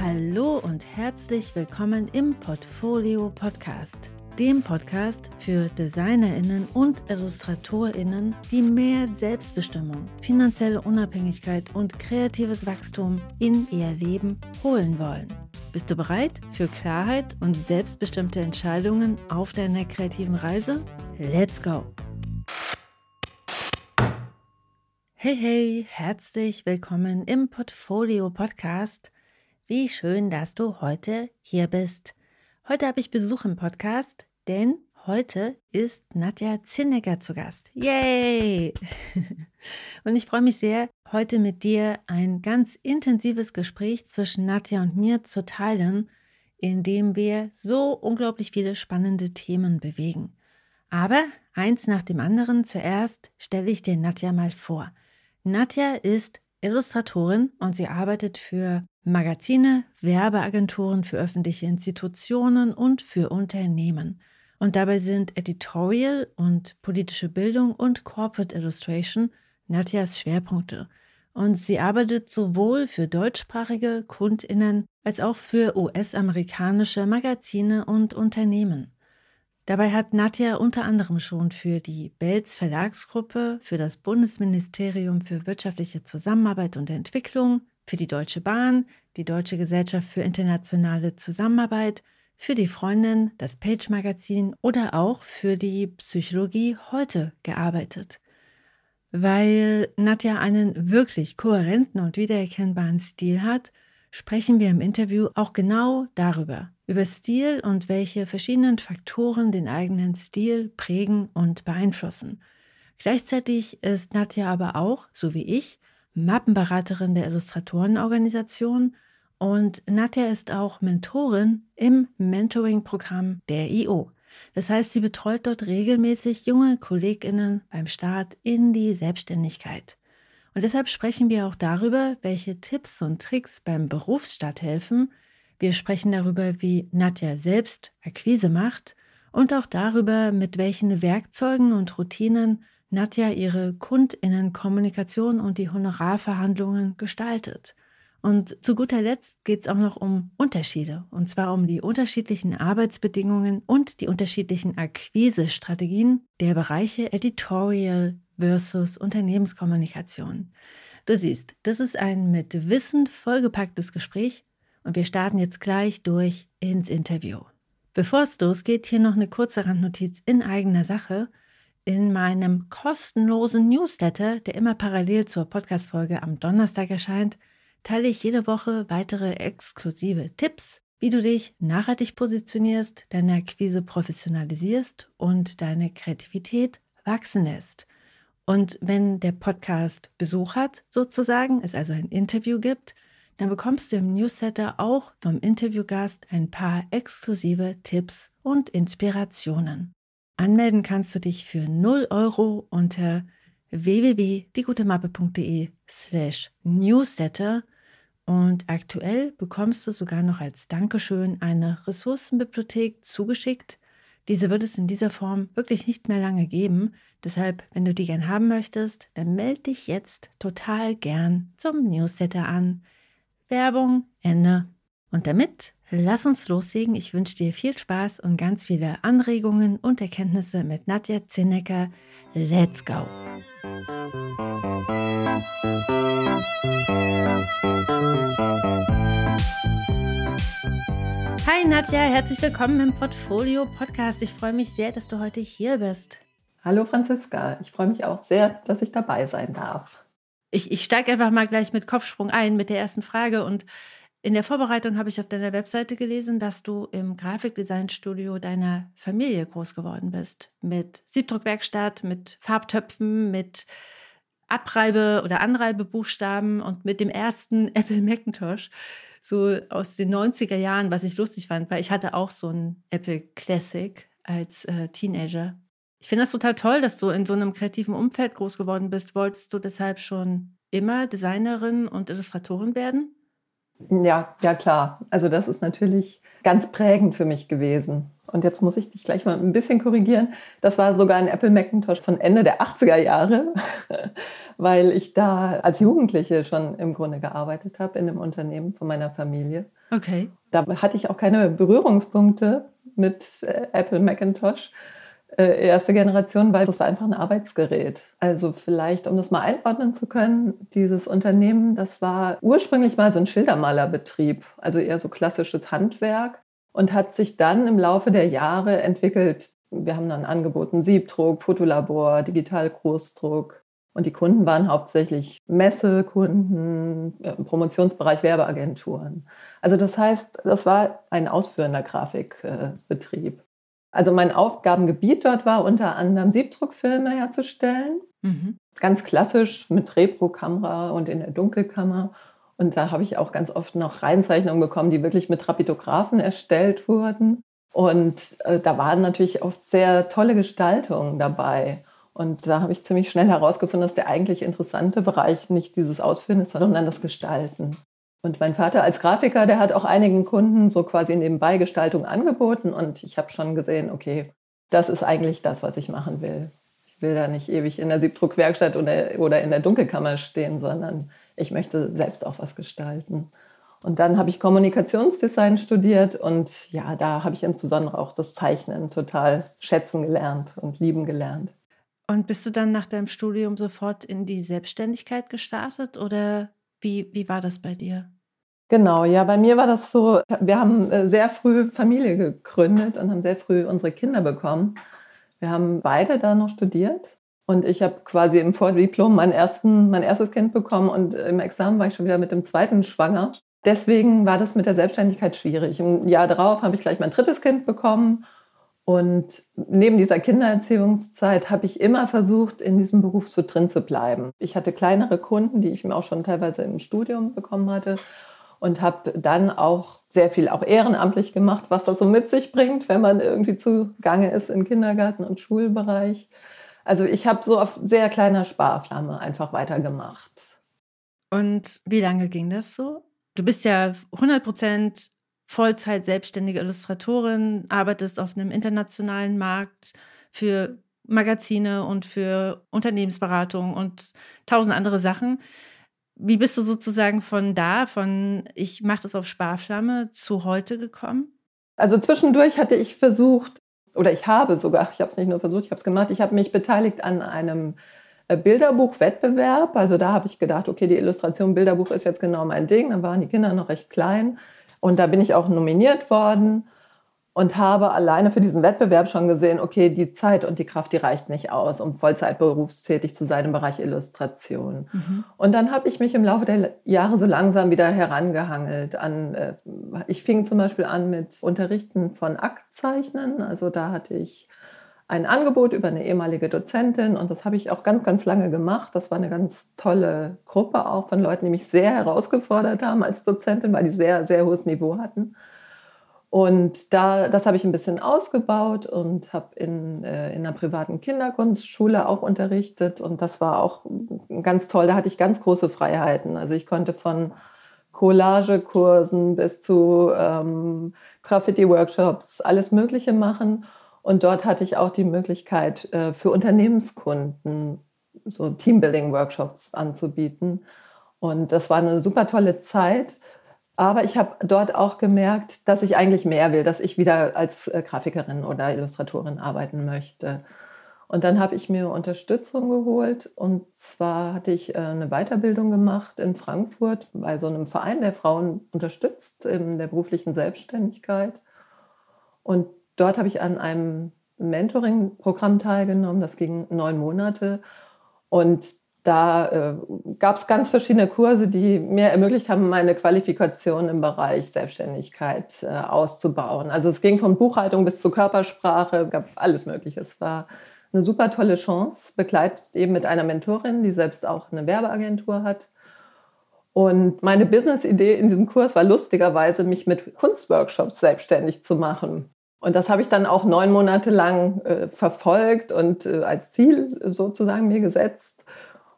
Hallo und herzlich willkommen im Portfolio Podcast, dem Podcast für Designerinnen und Illustratorinnen, die mehr Selbstbestimmung, finanzielle Unabhängigkeit und kreatives Wachstum in ihr Leben holen wollen. Bist du bereit für Klarheit und selbstbestimmte Entscheidungen auf deiner kreativen Reise? Let's go! Hey, hey, herzlich willkommen im Portfolio Podcast. Wie schön, dass du heute hier bist. Heute habe ich Besuch im Podcast, denn heute ist Nadja Zinnecker zu Gast. Yay! Und ich freue mich sehr, heute mit dir ein ganz intensives Gespräch zwischen Nadja und mir zu teilen, in dem wir so unglaublich viele spannende Themen bewegen. Aber eins nach dem anderen, zuerst stelle ich dir Nadja mal vor. Nadja ist Illustratorin und sie arbeitet für Magazine, Werbeagenturen, für öffentliche Institutionen und für Unternehmen. Und dabei sind Editorial und politische Bildung und Corporate Illustration Nadjas Schwerpunkte. Und sie arbeitet sowohl für deutschsprachige Kundinnen als auch für US-amerikanische Magazine und Unternehmen. Dabei hat Nadja unter anderem schon für die Belz Verlagsgruppe, für das Bundesministerium für wirtschaftliche Zusammenarbeit und Entwicklung, für die Deutsche Bahn, die Deutsche Gesellschaft für internationale Zusammenarbeit, für die Freundin, das Page Magazin oder auch für die Psychologie heute gearbeitet. Weil Nadja einen wirklich kohärenten und wiedererkennbaren Stil hat, sprechen wir im Interview auch genau darüber, über Stil und welche verschiedenen Faktoren den eigenen Stil prägen und beeinflussen. Gleichzeitig ist Nadja aber auch, so wie ich, Mappenberaterin der Illustratorenorganisation und Nadja ist auch Mentorin im Mentoring-Programm der IO. Das heißt, sie betreut dort regelmäßig junge Kolleginnen beim Start in die Selbstständigkeit. Und deshalb sprechen wir auch darüber, welche Tipps und Tricks beim Berufsstart helfen, wir sprechen darüber, wie Nadja selbst Akquise macht und auch darüber, mit welchen Werkzeugen und Routinen Nadja ihre Kundinnenkommunikation und die Honorarverhandlungen gestaltet. Und zu guter Letzt geht es auch noch um Unterschiede, und zwar um die unterschiedlichen Arbeitsbedingungen und die unterschiedlichen Akquisestrategien der Bereiche Editorial versus Unternehmenskommunikation. Du siehst, das ist ein mit Wissen vollgepacktes Gespräch, und wir starten jetzt gleich durch ins Interview. Bevor es losgeht, hier noch eine kurze Randnotiz in eigener Sache. In meinem kostenlosen Newsletter, der immer parallel zur Podcast-Folge am Donnerstag erscheint, teile ich jede Woche weitere exklusive Tipps, wie du dich nachhaltig positionierst, deine Akquise professionalisierst und deine Kreativität wachsen lässt. Und wenn der Podcast Besuch hat, sozusagen, es also ein Interview gibt, dann bekommst du im Newsletter auch vom Interviewgast ein paar exklusive Tipps und Inspirationen. Anmelden kannst du dich für 0 Euro unter www.diegutemappe.de slash newsletter und aktuell bekommst du sogar noch als Dankeschön eine Ressourcenbibliothek zugeschickt. Diese wird es in dieser Form wirklich nicht mehr lange geben. Deshalb, wenn du die gern haben möchtest, dann melde dich jetzt total gern zum Newsletter an. Werbung, Ende. Und damit lass uns loslegen. Ich wünsche dir viel Spaß und ganz viele Anregungen und Erkenntnisse mit Nadja Zinnecker. Let's go! Hi Nadja, herzlich willkommen im Portfolio Podcast. Ich freue mich sehr, dass du heute hier bist. Hallo Franziska, ich freue mich auch sehr, dass ich dabei sein darf ich, ich steige einfach mal gleich mit Kopfsprung ein mit der ersten Frage. Und in der Vorbereitung habe ich auf deiner Webseite gelesen, dass du im Grafikdesignstudio deiner Familie groß geworden bist. Mit Siebdruckwerkstatt, mit Farbtöpfen, mit Abreibe- oder Anreibebuchstaben und mit dem ersten Apple Macintosh, so aus den 90er Jahren, was ich lustig fand, weil ich hatte auch so ein Apple Classic als äh, Teenager. Ich finde das total toll, dass du in so einem kreativen Umfeld groß geworden bist. Wolltest du deshalb schon immer Designerin und Illustratorin werden? Ja, ja klar. Also das ist natürlich ganz prägend für mich gewesen. Und jetzt muss ich dich gleich mal ein bisschen korrigieren. Das war sogar ein Apple Macintosh von Ende der 80er Jahre, weil ich da als Jugendliche schon im Grunde gearbeitet habe in einem Unternehmen von meiner Familie. Okay. Da hatte ich auch keine Berührungspunkte mit äh, Apple Macintosh äh, erste Generation, weil das war einfach ein Arbeitsgerät. Also vielleicht, um das mal einordnen zu können, dieses Unternehmen, das war ursprünglich mal so ein Schildermalerbetrieb, also eher so klassisches Handwerk und hat sich dann im Laufe der Jahre entwickelt. Wir haben dann angeboten Siebdruck, Fotolabor, Digital-Großdruck. Und die Kunden waren hauptsächlich Messekunden, äh, Promotionsbereich, Werbeagenturen. Also das heißt, das war ein ausführender Grafikbetrieb. Also mein Aufgabengebiet dort war unter anderem Siebdruckfilme herzustellen. Mhm. Ganz klassisch mit Repro-Kamera und in der Dunkelkammer. Und da habe ich auch ganz oft noch Reinzeichnungen bekommen, die wirklich mit Rapidographen erstellt wurden. Und äh, da waren natürlich oft sehr tolle Gestaltungen dabei. Und da habe ich ziemlich schnell herausgefunden, dass der eigentlich interessante Bereich nicht dieses Ausführen ist, sondern das Gestalten. Und mein Vater als Grafiker, der hat auch einigen Kunden so quasi nebenbei Gestaltung angeboten. Und ich habe schon gesehen, okay, das ist eigentlich das, was ich machen will. Ich will da nicht ewig in der Siebdruckwerkstatt oder, in der Dunkelkammer stehen, sondern ich möchte selbst auch was gestalten. Und dann habe ich Kommunikationsdesign studiert und ja, da habe ich insbesondere auch das Zeichnen total schätzen gelernt und lieben gelernt. Und bist du dann nach deinem Studium sofort in die Selbstständigkeit gestartet oder wie, wie war das bei dir? Genau, ja, bei mir war das so, wir haben äh, sehr früh Familie gegründet und haben sehr früh unsere Kinder bekommen. Wir haben beide da noch studiert und ich habe quasi im Vordiplom mein, ersten, mein erstes Kind bekommen und im Examen war ich schon wieder mit dem zweiten schwanger. Deswegen war das mit der Selbstständigkeit schwierig. Im Jahr darauf habe ich gleich mein drittes Kind bekommen und neben dieser Kindererziehungszeit habe ich immer versucht, in diesem Beruf so drin zu bleiben. Ich hatte kleinere Kunden, die ich mir auch schon teilweise im Studium bekommen hatte und habe dann auch sehr viel auch ehrenamtlich gemacht, was das so mit sich bringt, wenn man irgendwie zugange ist im Kindergarten und Schulbereich. Also ich habe so auf sehr kleiner Sparflamme einfach weitergemacht. Und wie lange ging das so? Du bist ja 100 Prozent Vollzeit selbstständige Illustratorin, arbeitest auf einem internationalen Markt für Magazine und für Unternehmensberatung und tausend andere Sachen. Wie bist du sozusagen von da, von ich mache das auf Sparflamme, zu heute gekommen? Also zwischendurch hatte ich versucht, oder ich habe sogar, ich habe es nicht nur versucht, ich habe es gemacht, ich habe mich beteiligt an einem Bilderbuchwettbewerb. Also da habe ich gedacht, okay, die Illustration Bilderbuch ist jetzt genau mein Ding. Dann waren die Kinder noch recht klein. Und da bin ich auch nominiert worden und habe alleine für diesen Wettbewerb schon gesehen, okay, die Zeit und die Kraft, die reicht nicht aus, um Vollzeit berufstätig zu sein im Bereich Illustration. Mhm. Und dann habe ich mich im Laufe der Jahre so langsam wieder herangehangelt an, äh, ich fing zum Beispiel an mit Unterrichten von Aktzeichnen. Also da hatte ich ein Angebot über eine ehemalige Dozentin und das habe ich auch ganz, ganz lange gemacht. Das war eine ganz tolle Gruppe auch von Leuten, die mich sehr herausgefordert haben als Dozentin, weil die sehr, sehr hohes Niveau hatten. Und da, das habe ich ein bisschen ausgebaut und habe in, äh, in einer privaten Kinderkunstschule auch unterrichtet. Und das war auch ganz toll. Da hatte ich ganz große Freiheiten. Also ich konnte von Collagekursen bis zu ähm, Graffiti-Workshops alles Mögliche machen. Und dort hatte ich auch die Möglichkeit, äh, für Unternehmenskunden so Teambuilding-Workshops anzubieten. Und das war eine super tolle Zeit. Aber ich habe dort auch gemerkt, dass ich eigentlich mehr will, dass ich wieder als äh, Grafikerin oder Illustratorin arbeiten möchte. Und dann habe ich mir Unterstützung geholt. Und zwar hatte ich äh, eine Weiterbildung gemacht in Frankfurt bei so einem Verein, der Frauen unterstützt in der beruflichen Selbstständigkeit. Und Dort habe ich an einem Mentoring-Programm teilgenommen. Das ging neun Monate. Und da äh, gab es ganz verschiedene Kurse, die mir ermöglicht haben, meine Qualifikation im Bereich Selbstständigkeit äh, auszubauen. Also es ging von Buchhaltung bis zur Körpersprache, gab alles Mögliche. Es war eine super tolle Chance, begleitet eben mit einer Mentorin, die selbst auch eine Werbeagentur hat. Und meine Business-Idee in diesem Kurs war lustigerweise, mich mit Kunstworkshops selbstständig zu machen. Und das habe ich dann auch neun Monate lang äh, verfolgt und äh, als Ziel sozusagen mir gesetzt.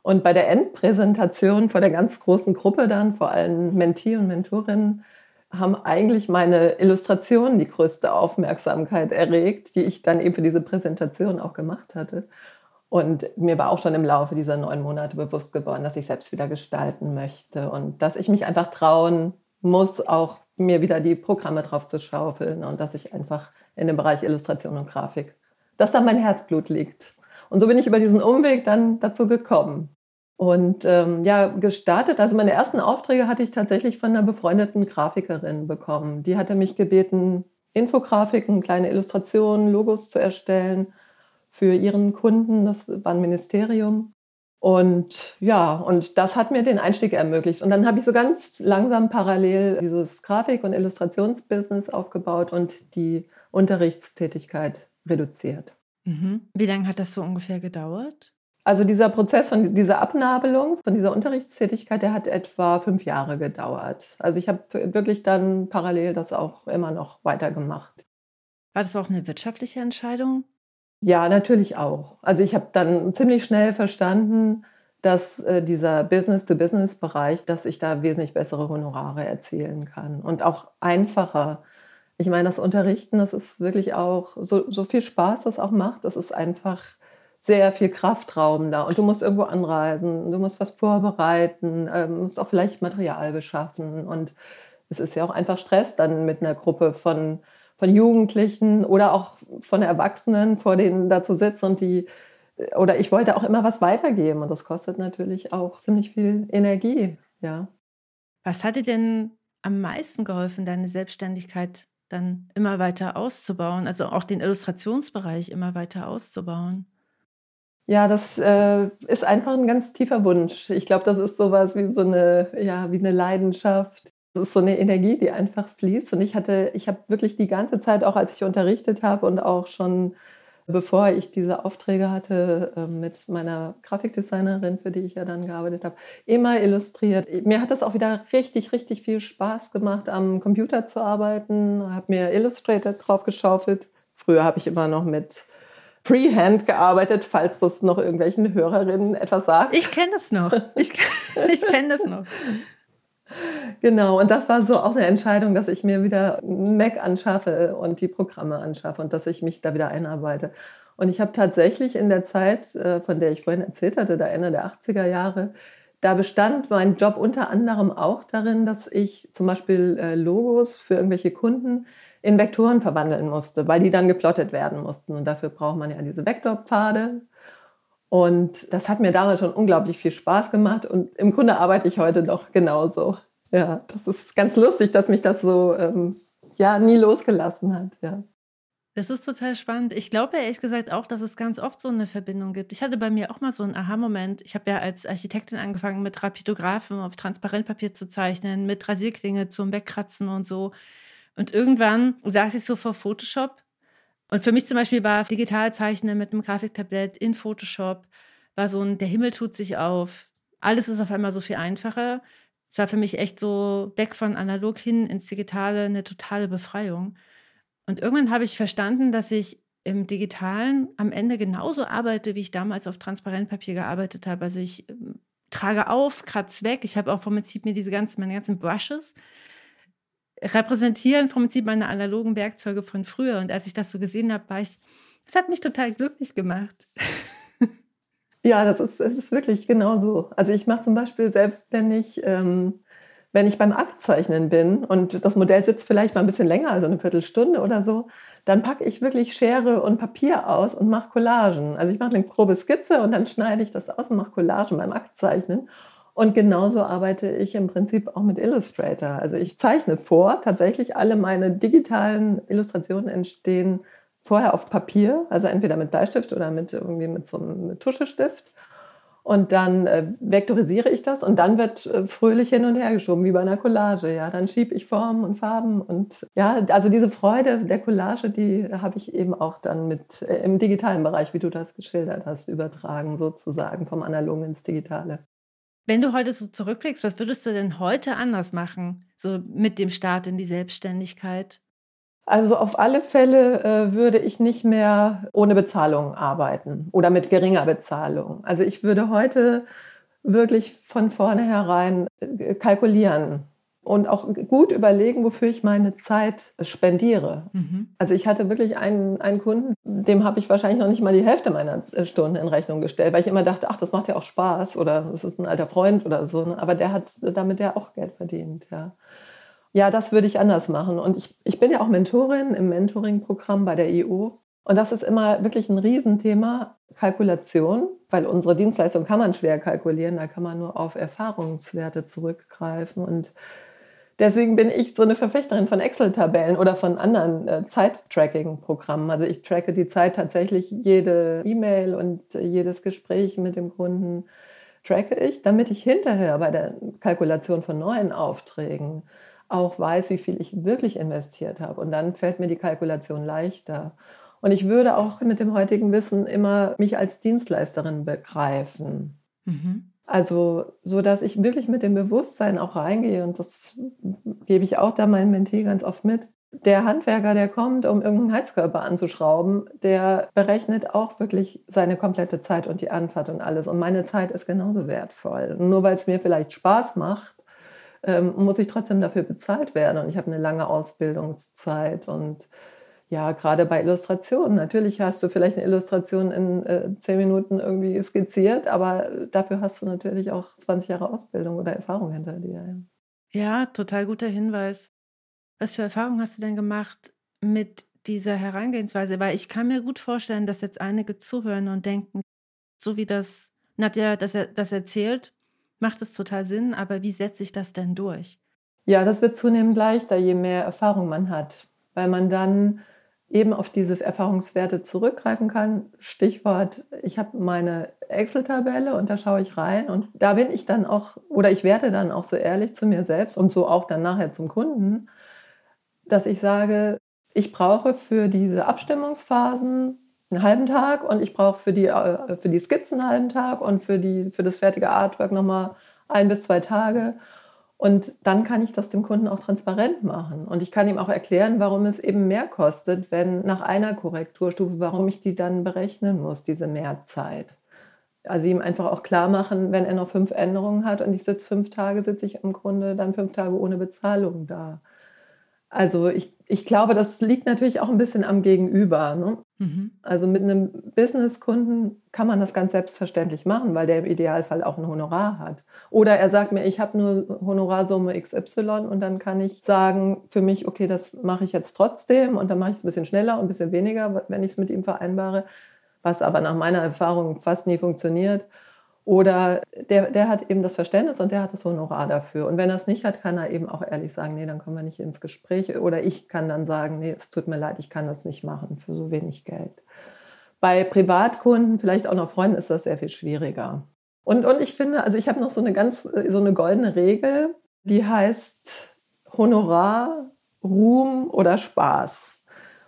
Und bei der Endpräsentation vor der ganz großen Gruppe dann, vor allem Mentee und Mentorinnen, haben eigentlich meine Illustrationen die größte Aufmerksamkeit erregt, die ich dann eben für diese Präsentation auch gemacht hatte. Und mir war auch schon im Laufe dieser neun Monate bewusst geworden, dass ich selbst wieder gestalten möchte und dass ich mich einfach trauen muss, auch mir wieder die Programme drauf zu schaufeln und dass ich einfach in dem Bereich Illustration und Grafik, dass da mein Herzblut liegt. Und so bin ich über diesen Umweg dann dazu gekommen. Und ähm, ja, gestartet, also meine ersten Aufträge hatte ich tatsächlich von einer befreundeten Grafikerin bekommen. Die hatte mich gebeten, Infografiken, kleine Illustrationen, Logos zu erstellen für ihren Kunden. Das war ein Ministerium. Und ja, und das hat mir den Einstieg ermöglicht. Und dann habe ich so ganz langsam parallel dieses Grafik- und Illustrationsbusiness aufgebaut und die Unterrichtstätigkeit reduziert. Mhm. Wie lange hat das so ungefähr gedauert? Also dieser Prozess von dieser Abnabelung, von dieser Unterrichtstätigkeit, der hat etwa fünf Jahre gedauert. Also ich habe wirklich dann parallel das auch immer noch weitergemacht. War das auch eine wirtschaftliche Entscheidung? Ja, natürlich auch. Also ich habe dann ziemlich schnell verstanden, dass äh, dieser Business-to-Business-Bereich, dass ich da wesentlich bessere Honorare erzielen kann und auch einfacher. Ich meine, das Unterrichten, das ist wirklich auch so, so viel Spaß, das auch macht. Das ist einfach sehr viel Kraftraum da und du musst irgendwo anreisen, du musst was vorbereiten, ähm, musst auch vielleicht Material beschaffen und es ist ja auch einfach Stress dann mit einer Gruppe von, von Jugendlichen oder auch von Erwachsenen vor denen da zu sitzen und die oder ich wollte auch immer was weitergeben und das kostet natürlich auch ziemlich viel Energie, ja. Was hat dir denn am meisten geholfen, deine Selbstständigkeit dann immer weiter auszubauen, also auch den Illustrationsbereich immer weiter auszubauen? Ja, das äh, ist einfach ein ganz tiefer Wunsch. Ich glaube, das ist sowas wie so eine, ja, wie eine Leidenschaft. Das ist so eine Energie, die einfach fließt. Und ich hatte, ich habe wirklich die ganze Zeit, auch als ich unterrichtet habe und auch schon bevor ich diese Aufträge hatte äh, mit meiner Grafikdesignerin, für die ich ja dann gearbeitet habe, immer illustriert. Mir hat das auch wieder richtig, richtig viel Spaß gemacht, am Computer zu arbeiten. Habe mir Illustrator drauf geschaufelt. Früher habe ich immer noch mit Freehand gearbeitet, falls das noch irgendwelchen Hörerinnen etwas sagt. Ich kenne das noch. Ich, ich kenne das noch. Genau, und das war so auch eine Entscheidung, dass ich mir wieder Mac anschaffe und die Programme anschaffe und dass ich mich da wieder einarbeite. Und ich habe tatsächlich in der Zeit, äh, von der ich vorhin erzählt hatte, da Ende der 80er Jahre, da bestand mein Job unter anderem auch darin, dass ich zum Beispiel äh, Logos für irgendwelche Kunden in Vektoren verwandeln musste, weil die dann geplottet werden mussten. Und dafür braucht man ja diese Vektorpfade. Und das hat mir damals schon unglaublich viel Spaß gemacht. Und im Grunde arbeite ich heute noch genauso. Ja, das ist ganz lustig, dass mich das so ähm, ja nie losgelassen hat. Ja. Das ist total spannend. Ich glaube ehrlich gesagt auch, dass es ganz oft so eine Verbindung gibt. Ich hatte bei mir auch mal so einen Aha-Moment. Ich habe ja als Architektin angefangen, mit Rapidographen auf Transparentpapier zu zeichnen, mit Rasierklinge zum Wegkratzen und so. Und irgendwann saß ich so vor Photoshop. Und für mich zum Beispiel war Digitalzeichnen mit einem Grafiktablett in Photoshop, war so ein, der Himmel tut sich auf. Alles ist auf einmal so viel einfacher. Es war für mich echt so weg von analog hin ins Digitale eine totale Befreiung. Und irgendwann habe ich verstanden, dass ich im Digitalen am Ende genauso arbeite, wie ich damals auf Transparentpapier gearbeitet habe. Also ich ähm, trage auf, kratze weg. Ich habe auch vom Prinzip mir diese ganzen, meine ganzen Brushes repräsentieren vom Prinzip meine analogen Werkzeuge von früher. Und als ich das so gesehen habe, war ich, das hat mich total glücklich gemacht. Ja, das ist, das ist wirklich genau so. Also ich mache zum Beispiel selbst, wenn ich, ähm, wenn ich beim Aktzeichnen bin und das Modell sitzt vielleicht mal ein bisschen länger, also eine Viertelstunde oder so, dann packe ich wirklich Schere und Papier aus und mache Collagen. Also ich mache eine grobe Skizze und dann schneide ich das aus und mache Collagen beim Aktzeichnen. Und genauso arbeite ich im Prinzip auch mit Illustrator. Also ich zeichne vor, tatsächlich alle meine digitalen Illustrationen entstehen vorher auf Papier, also entweder mit Bleistift oder mit irgendwie mit so einem Tuschestift. Und dann äh, vektorisiere ich das und dann wird äh, fröhlich hin und her geschoben, wie bei einer Collage. Ja, dann schiebe ich Formen und Farben und ja, also diese Freude der Collage, die habe ich eben auch dann mit äh, im digitalen Bereich, wie du das geschildert hast, übertragen sozusagen vom Analogen ins Digitale. Wenn du heute so zurückblickst, was würdest du denn heute anders machen, so mit dem Start in die Selbstständigkeit? Also auf alle Fälle äh, würde ich nicht mehr ohne Bezahlung arbeiten oder mit geringer Bezahlung. Also ich würde heute wirklich von vornherein äh, kalkulieren und auch gut überlegen, wofür ich meine Zeit spendiere. Mhm. Also ich hatte wirklich einen, einen Kunden, dem habe ich wahrscheinlich noch nicht mal die Hälfte meiner äh, Stunden in Rechnung gestellt, weil ich immer dachte, ach, das macht ja auch Spaß oder das ist ein alter Freund oder so. Ne? Aber der hat damit ja auch Geld verdient, ja. Ja, das würde ich anders machen. Und ich, ich bin ja auch Mentorin im Mentoring-Programm bei der EU. Und das ist immer wirklich ein Riesenthema, Kalkulation, weil unsere Dienstleistung kann man schwer kalkulieren, da kann man nur auf Erfahrungswerte zurückgreifen. Und deswegen bin ich so eine Verfechterin von Excel-Tabellen oder von anderen äh, Zeit-Tracking-Programmen. Also ich tracke die Zeit tatsächlich, jede E-Mail und äh, jedes Gespräch mit dem Kunden tracke ich, damit ich hinterher bei der Kalkulation von neuen Aufträgen auch weiß, wie viel ich wirklich investiert habe. Und dann fällt mir die Kalkulation leichter. Und ich würde auch mit dem heutigen Wissen immer mich als Dienstleisterin begreifen. Mhm. Also, so dass ich wirklich mit dem Bewusstsein auch reingehe und das gebe ich auch da meinen Mentee ganz oft mit. Der Handwerker, der kommt, um irgendeinen Heizkörper anzuschrauben, der berechnet auch wirklich seine komplette Zeit und die Anfahrt und alles. Und meine Zeit ist genauso wertvoll. nur weil es mir vielleicht Spaß macht, ähm, muss ich trotzdem dafür bezahlt werden. Und ich habe eine lange Ausbildungszeit und ja, gerade bei Illustrationen. Natürlich hast du vielleicht eine Illustration in äh, zehn Minuten irgendwie skizziert, aber dafür hast du natürlich auch 20 Jahre Ausbildung oder Erfahrung hinter dir. Ja, total guter Hinweis. Was für Erfahrungen hast du denn gemacht mit dieser Herangehensweise? Weil ich kann mir gut vorstellen, dass jetzt einige zuhören und denken, so wie das Nadja das, das erzählt, macht es total Sinn, aber wie setze ich das denn durch? Ja, das wird zunehmend leichter, je mehr Erfahrung man hat, weil man dann eben auf diese Erfahrungswerte zurückgreifen kann. Stichwort, ich habe meine Excel-Tabelle und da schaue ich rein und da bin ich dann auch, oder ich werde dann auch so ehrlich zu mir selbst und so auch dann nachher zum Kunden, dass ich sage, ich brauche für diese Abstimmungsphasen einen halben Tag und ich brauche für die, äh, für die Skizzen einen halben Tag und für, die, für das fertige Artwork nochmal ein bis zwei Tage. Und dann kann ich das dem Kunden auch transparent machen. Und ich kann ihm auch erklären, warum es eben mehr kostet, wenn nach einer Korrekturstufe, warum ich die dann berechnen muss, diese Mehrzeit. Also ihm einfach auch klar machen, wenn er noch fünf Änderungen hat und ich sitze fünf Tage, sitze ich im Grunde dann fünf Tage ohne Bezahlung da. Also ich, ich glaube, das liegt natürlich auch ein bisschen am Gegenüber. Ne? Mhm. Also mit einem Businesskunden kann man das ganz selbstverständlich machen, weil der im Idealfall auch ein Honorar hat. Oder er sagt mir, ich habe nur Honorarsumme XY und dann kann ich sagen für mich, okay, das mache ich jetzt trotzdem und dann mache ich es ein bisschen schneller und ein bisschen weniger, wenn ich es mit ihm vereinbare, was aber nach meiner Erfahrung fast nie funktioniert. Oder der, der hat eben das Verständnis und der hat das Honorar dafür. Und wenn er es nicht hat, kann er eben auch ehrlich sagen, nee, dann kommen wir nicht ins Gespräch. Oder ich kann dann sagen, nee, es tut mir leid, ich kann das nicht machen für so wenig Geld. Bei Privatkunden, vielleicht auch noch Freunden, ist das sehr viel schwieriger. Und, und ich finde, also ich habe noch so eine ganz, so eine goldene Regel, die heißt Honorar, Ruhm oder Spaß.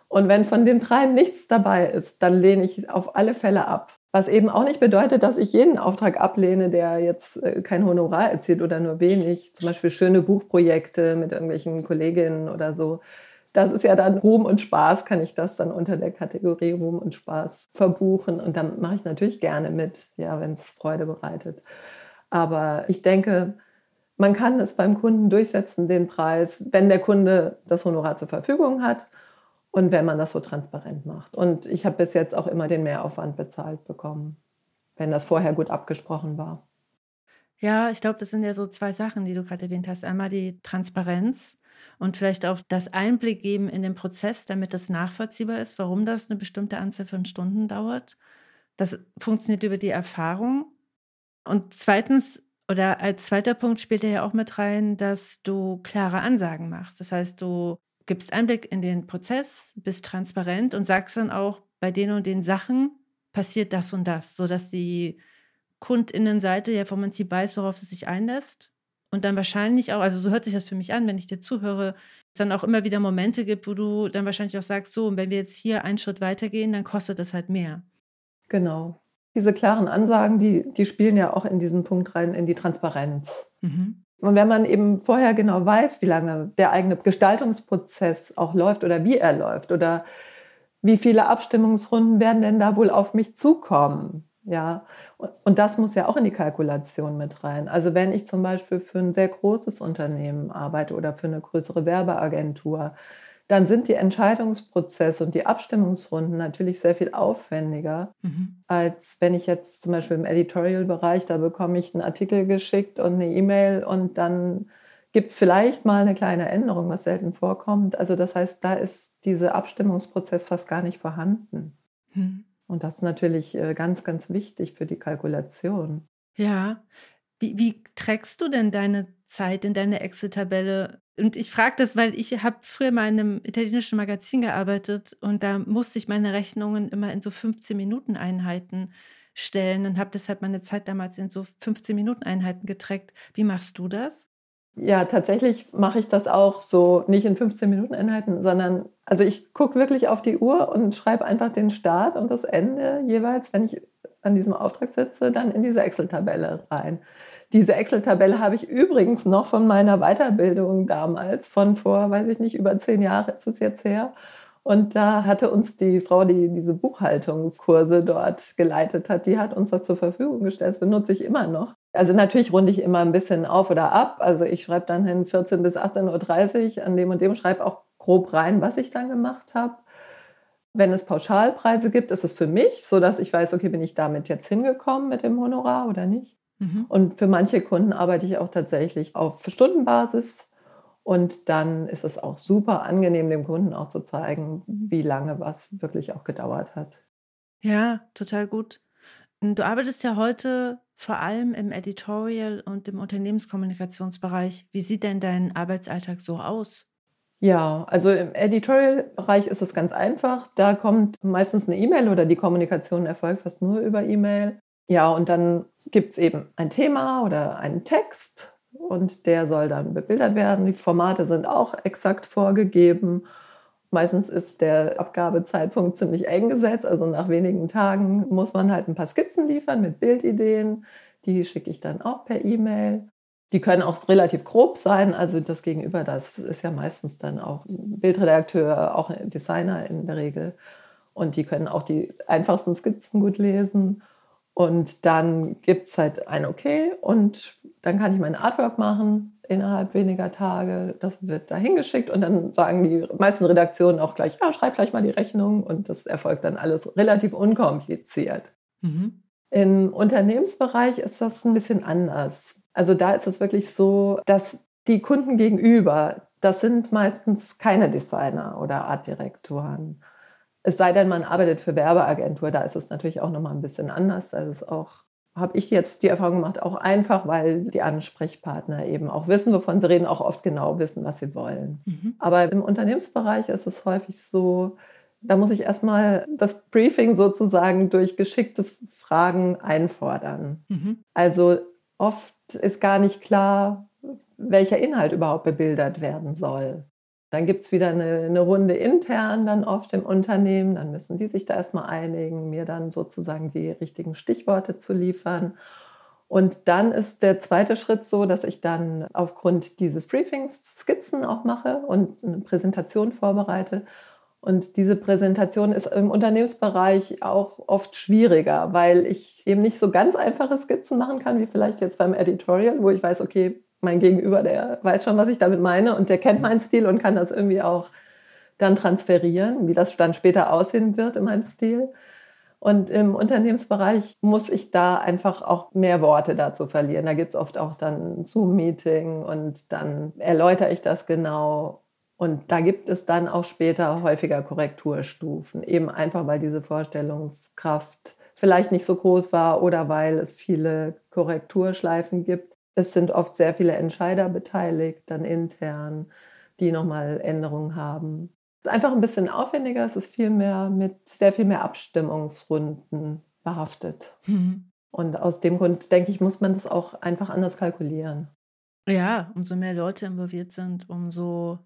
Und wenn von den dreien nichts dabei ist, dann lehne ich auf alle Fälle ab. Was eben auch nicht bedeutet, dass ich jeden Auftrag ablehne, der jetzt äh, kein Honorar erzielt oder nur wenig. Zum Beispiel schöne Buchprojekte mit irgendwelchen Kolleginnen oder so. Das ist ja dann Ruhm und Spaß, kann ich das dann unter der Kategorie Ruhm und Spaß verbuchen. Und dann mache ich natürlich gerne mit, ja, wenn es Freude bereitet. Aber ich denke, man kann es beim Kunden durchsetzen, den Preis, wenn der Kunde das Honorar zur Verfügung hat und wenn man das so transparent macht. Und ich habe bis jetzt auch immer den Mehraufwand bezahlt bekommen, wenn das vorher gut abgesprochen war. Ja, ich glaube, das sind ja so zwei Sachen, die du gerade erwähnt hast. Einmal die Transparenz und vielleicht auch das Einblick geben in den Prozess, damit das nachvollziehbar ist, warum das eine bestimmte Anzahl von Stunden dauert. Das funktioniert über die Erfahrung. Und zweitens, oder als zweiter Punkt spielt er ja auch mit rein, dass du klare Ansagen machst. Das heißt, du gibst Einblick in den Prozess, bist transparent und sagst dann auch, bei den und den Sachen passiert das und das, sodass die Kundinnenseite ja vom Prinzip weiß, worauf sie sich einlässt. Und dann wahrscheinlich auch, also so hört sich das für mich an, wenn ich dir zuhöre, es dann auch immer wieder Momente gibt, wo du dann wahrscheinlich auch sagst, so, und wenn wir jetzt hier einen Schritt weitergehen, dann kostet das halt mehr. Genau. Diese klaren Ansagen, die, die spielen ja auch in diesen Punkt rein, in die Transparenz. Mhm. Und wenn man eben vorher genau weiß, wie lange der eigene Gestaltungsprozess auch läuft oder wie er läuft oder wie viele Abstimmungsrunden werden denn da wohl auf mich zukommen, ja, Und das muss ja auch in die Kalkulation mit rein. Also wenn ich zum Beispiel für ein sehr großes Unternehmen arbeite oder für eine größere Werbeagentur, dann sind die Entscheidungsprozesse und die Abstimmungsrunden natürlich sehr viel aufwendiger, mhm. als wenn ich jetzt zum Beispiel im Editorial-Bereich, da bekomme ich einen Artikel geschickt und eine E-Mail und dann gibt es vielleicht mal eine kleine Änderung, was selten vorkommt. Also das heißt, da ist dieser Abstimmungsprozess fast gar nicht vorhanden. Mhm. Und das ist natürlich äh, ganz, ganz wichtig für die Kalkulation. Ja. Wie, wie trägst du denn deine Zeit in deine Excel-Tabelle? Und ich frage das, weil ich habe früher mal in einem italienischen Magazin gearbeitet und da musste ich meine Rechnungen immer in so 15-Minuten-Einheiten stellen und habe deshalb meine Zeit damals in so 15-Minuten-Einheiten getrackt. Wie machst du das? Ja, tatsächlich mache ich das auch so, nicht in 15-Minuten-Einheiten, sondern also ich gucke wirklich auf die Uhr und schreibe einfach den Start und das Ende jeweils, wenn ich an diesem Auftrag sitze, dann in diese Excel-Tabelle rein. Diese Excel-Tabelle habe ich übrigens noch von meiner Weiterbildung damals, von vor, weiß ich nicht, über zehn Jahren ist es jetzt her. Und da hatte uns die Frau, die diese Buchhaltungskurse dort geleitet hat, die hat uns das zur Verfügung gestellt. Das benutze ich immer noch. Also natürlich runde ich immer ein bisschen auf oder ab. Also ich schreibe dann hin 14 bis 18.30 Uhr an dem und dem, schreibe auch grob rein, was ich dann gemacht habe. Wenn es Pauschalpreise gibt, ist es für mich, so dass ich weiß, okay, bin ich damit jetzt hingekommen mit dem Honorar oder nicht. Mhm. Und für manche Kunden arbeite ich auch tatsächlich auf Stundenbasis. Und dann ist es auch super angenehm, dem Kunden auch zu zeigen, wie lange was wirklich auch gedauert hat. Ja, total gut. Du arbeitest ja heute vor allem im Editorial und im Unternehmenskommunikationsbereich. Wie sieht denn dein Arbeitsalltag so aus? Ja, also im Editorial-Bereich ist es ganz einfach. Da kommt meistens eine E-Mail oder die Kommunikation erfolgt fast nur über E-Mail. Ja, und dann gibt es eben ein Thema oder einen Text und der soll dann bebildert werden. Die Formate sind auch exakt vorgegeben. Meistens ist der Abgabezeitpunkt ziemlich eng gesetzt, also nach wenigen Tagen muss man halt ein paar Skizzen liefern mit Bildideen. Die schicke ich dann auch per E-Mail. Die können auch relativ grob sein, also das Gegenüber, das ist ja meistens dann auch Bildredakteur, auch Designer in der Regel. Und die können auch die einfachsten Skizzen gut lesen. Und dann gibt es halt ein Okay und dann kann ich mein Artwork machen innerhalb weniger Tage. Das wird da hingeschickt und dann sagen die meisten Redaktionen auch gleich, ja, schreib gleich mal die Rechnung und das erfolgt dann alles relativ unkompliziert. Mhm. Im Unternehmensbereich ist das ein bisschen anders. Also da ist es wirklich so, dass die Kunden gegenüber, das sind meistens keine Designer oder Artdirektoren. Es sei denn, man arbeitet für Werbeagentur, da ist es natürlich auch nochmal ein bisschen anders. Da ist auch habe ich jetzt die Erfahrung gemacht, auch einfach, weil die Ansprechpartner eben auch wissen, wovon sie reden, auch oft genau wissen, was sie wollen. Mhm. Aber im Unternehmensbereich ist es häufig so, da muss ich erstmal das Briefing sozusagen durch geschicktes Fragen einfordern. Mhm. Also oft ist gar nicht klar, welcher Inhalt überhaupt bebildert werden soll. Dann gibt es wieder eine, eine, Runde intern dann oft im Unternehmen. Dann müssen die sich da erstmal einigen, mir dann sozusagen die richtigen Stichworte zu liefern. Und dann ist der zweite Schritt so, dass ich dann aufgrund dieses Briefings Skizzen auch mache und eine Präsentation vorbereite. Und diese Präsentation ist im Unternehmensbereich auch oft schwieriger, weil ich eben nicht so ganz einfache Skizzen machen kann, wie vielleicht jetzt beim Editorial, wo ich weiß, okay, mein Gegenüber, der weiß schon, was ich damit meine und der kennt meinen Stil und kann das irgendwie auch dann transferieren, wie das dann später aussehen wird in meinem Stil. Und im Unternehmensbereich muss ich da einfach auch mehr Worte dazu verlieren. Da gibt es oft auch dann ein Zoom-Meeting und dann erläutere ich das genau. Und da gibt es dann auch später häufiger Korrekturstufen, eben einfach weil diese Vorstellungskraft vielleicht nicht so groß war oder weil es viele Korrekturschleifen gibt. Es sind oft sehr viele Entscheider beteiligt, dann intern, die nochmal Änderungen haben. Es ist einfach ein bisschen aufwendiger, es ist viel mehr mit sehr viel mehr Abstimmungsrunden behaftet. Mhm. Und aus dem Grund, denke ich, muss man das auch einfach anders kalkulieren. Ja, umso mehr Leute involviert sind, umso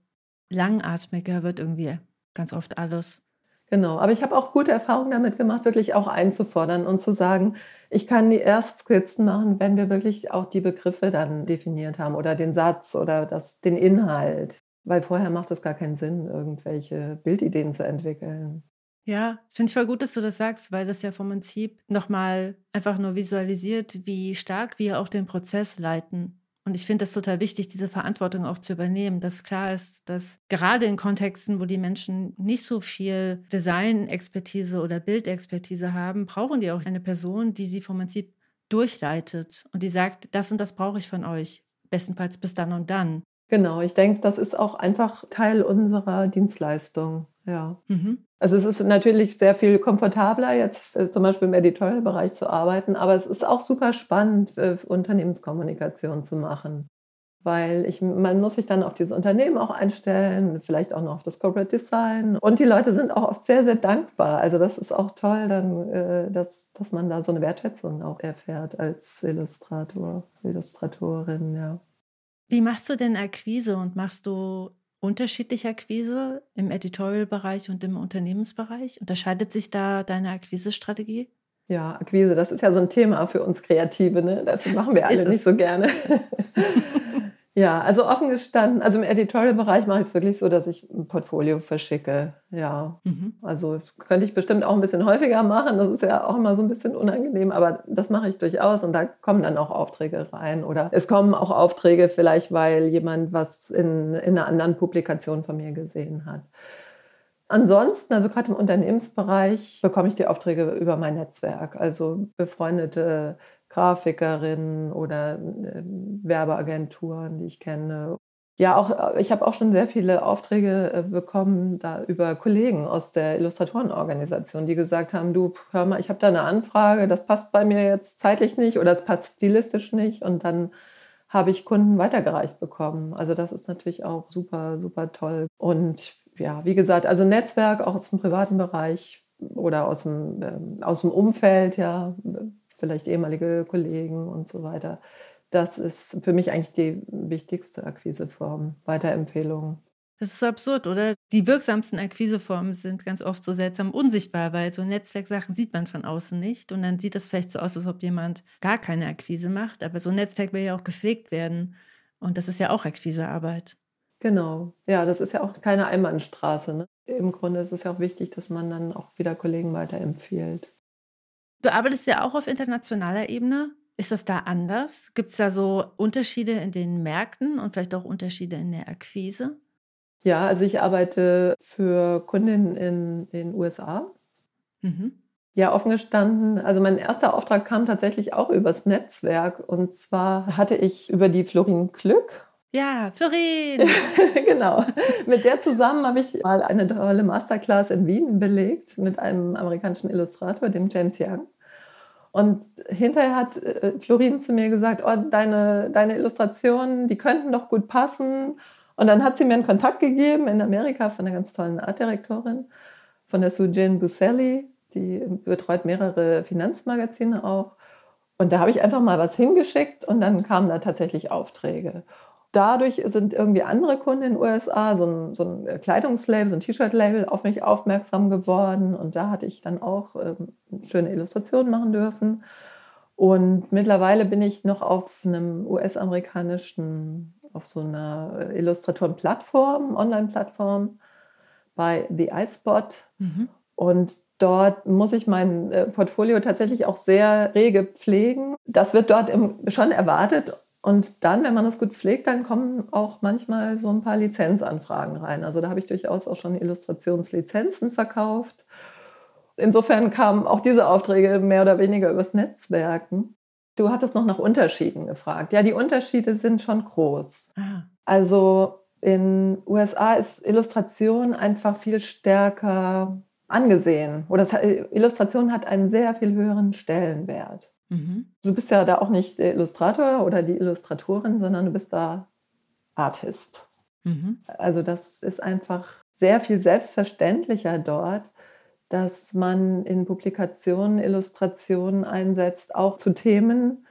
langatmiger wird irgendwie ganz oft alles. Genau, aber ich habe auch gute Erfahrungen damit gemacht, wirklich auch einzufordern und zu sagen, ich kann die Erstskizzen machen, wenn wir wirklich auch die Begriffe dann definiert haben oder den Satz oder das, den Inhalt. Weil vorher macht es gar keinen Sinn, irgendwelche Bildideen zu entwickeln. Ja, finde ich voll gut, dass du das sagst, weil das ja vom Prinzip nochmal einfach nur visualisiert, wie stark wir auch den Prozess leiten. Und ich finde das total wichtig, diese Verantwortung auch zu übernehmen, dass klar ist, dass gerade in Kontexten, wo die Menschen nicht so viel Design-Expertise oder Bildexpertise haben, brauchen die auch eine Person, die sie vom Prinzip durchleitet und die sagt, das und das brauche ich von euch. Bestenfalls bis dann und dann. Genau, ich denke, das ist auch einfach Teil unserer Dienstleistung. Ja. Mhm. Also es ist natürlich sehr viel komfortabler, jetzt äh, zum Beispiel im Editorial-Bereich zu arbeiten, aber es ist auch super spannend, äh, Unternehmenskommunikation zu machen. Weil ich, man muss sich dann auf dieses Unternehmen auch einstellen, vielleicht auch noch auf das Corporate Design. Und die Leute sind auch oft sehr, sehr dankbar. Also das ist auch toll, dann, äh, dass, dass man da so eine Wertschätzung auch erfährt als Illustrator, Illustratorin, ja. Wie machst du denn Akquise und machst du unterschiedliche Akquise im Editorial-Bereich und im Unternehmensbereich? Unterscheidet sich da deine Akquisestrategie? Ja, Akquise, das ist ja so ein Thema für uns Kreative, ne? Das machen wir alle nicht so gerne. Ja, also offen gestanden, also im Editorial-Bereich mache ich es wirklich so, dass ich ein Portfolio verschicke. Ja, mhm. also könnte ich bestimmt auch ein bisschen häufiger machen. Das ist ja auch immer so ein bisschen unangenehm, aber das mache ich durchaus und da kommen dann auch Aufträge rein. Oder es kommen auch Aufträge vielleicht, weil jemand was in, in einer anderen Publikation von mir gesehen hat. Ansonsten, also gerade im Unternehmensbereich, bekomme ich die Aufträge über mein Netzwerk. Also befreundete Grafikerinnen oder äh, Werbeagenturen, die ich kenne. Ja, auch ich habe auch schon sehr viele Aufträge äh, bekommen da über Kollegen aus der Illustratorenorganisation, die gesagt haben, du hör mal, ich habe da eine Anfrage, das passt bei mir jetzt zeitlich nicht oder es passt stilistisch nicht und dann habe ich Kunden weitergereicht bekommen. Also das ist natürlich auch super, super toll. Und ja, wie gesagt, also Netzwerk auch aus dem privaten Bereich oder aus dem, äh, aus dem Umfeld, ja, vielleicht ehemalige Kollegen und so weiter. Das ist für mich eigentlich die wichtigste Akquiseform, Weiterempfehlungen. Das ist so absurd, oder? Die wirksamsten Akquiseformen sind ganz oft so seltsam unsichtbar, weil so Netzwerksachen sieht man von außen nicht. Und dann sieht es vielleicht so aus, als ob jemand gar keine Akquise macht. Aber so ein Netzwerk will ja auch gepflegt werden. Und das ist ja auch Akquisearbeit. Genau. Ja, das ist ja auch keine Einbahnstraße. Ne? Im Grunde ist es ja auch wichtig, dass man dann auch wieder Kollegen weiterempfiehlt. Du arbeitest ja auch auf internationaler Ebene. Ist das da anders? Gibt es da so Unterschiede in den Märkten und vielleicht auch Unterschiede in der Akquise? Ja, also ich arbeite für Kundinnen in den USA. Mhm. Ja, offen gestanden. Also mein erster Auftrag kam tatsächlich auch übers Netzwerk. Und zwar hatte ich über die Florin Glück. Ja, Florin! genau. Mit der zusammen habe ich mal eine tolle Masterclass in Wien belegt mit einem amerikanischen Illustrator, dem James Young. Und hinterher hat äh, Florin zu mir gesagt, oh, deine, deine Illustrationen, die könnten doch gut passen. Und dann hat sie mir einen Kontakt gegeben in Amerika von einer ganz tollen Artdirektorin, von der Sujin Busselli, die betreut mehrere Finanzmagazine auch. Und da habe ich einfach mal was hingeschickt und dann kamen da tatsächlich Aufträge dadurch sind irgendwie andere Kunden in den USA, so ein, so ein Kleidungslabel, so ein T-Shirt-Label, auf mich aufmerksam geworden. Und da hatte ich dann auch ähm, schöne Illustrationen machen dürfen. Und mittlerweile bin ich noch auf einem US-amerikanischen, auf so einer Illustratoren-Plattform, Online-Plattform bei The iSpot. Mhm. Und dort muss ich mein äh, Portfolio tatsächlich auch sehr rege pflegen. Das wird dort schon erwartet und dann, wenn man das gut pflegt, dann kommen auch manchmal so ein paar Lizenzanfragen rein. Also da habe ich durchaus auch schon Illustrationslizenzen verkauft. Insofern kamen auch diese Aufträge mehr oder weniger übers Netzwerken. Du hattest noch nach Unterschieden gefragt. Ja, die Unterschiede sind schon groß. Ah. Also in USA ist Illustration einfach viel stärker angesehen. Oder Illustration hat einen sehr viel höheren Stellenwert. Mhm. Du bist ja da auch nicht der Illustrator oder die Illustratorin, sondern du bist da Artist. Mhm. Also das ist einfach sehr viel selbstverständlicher dort, dass man in Publikationen Illustrationen einsetzt, auch zu Themen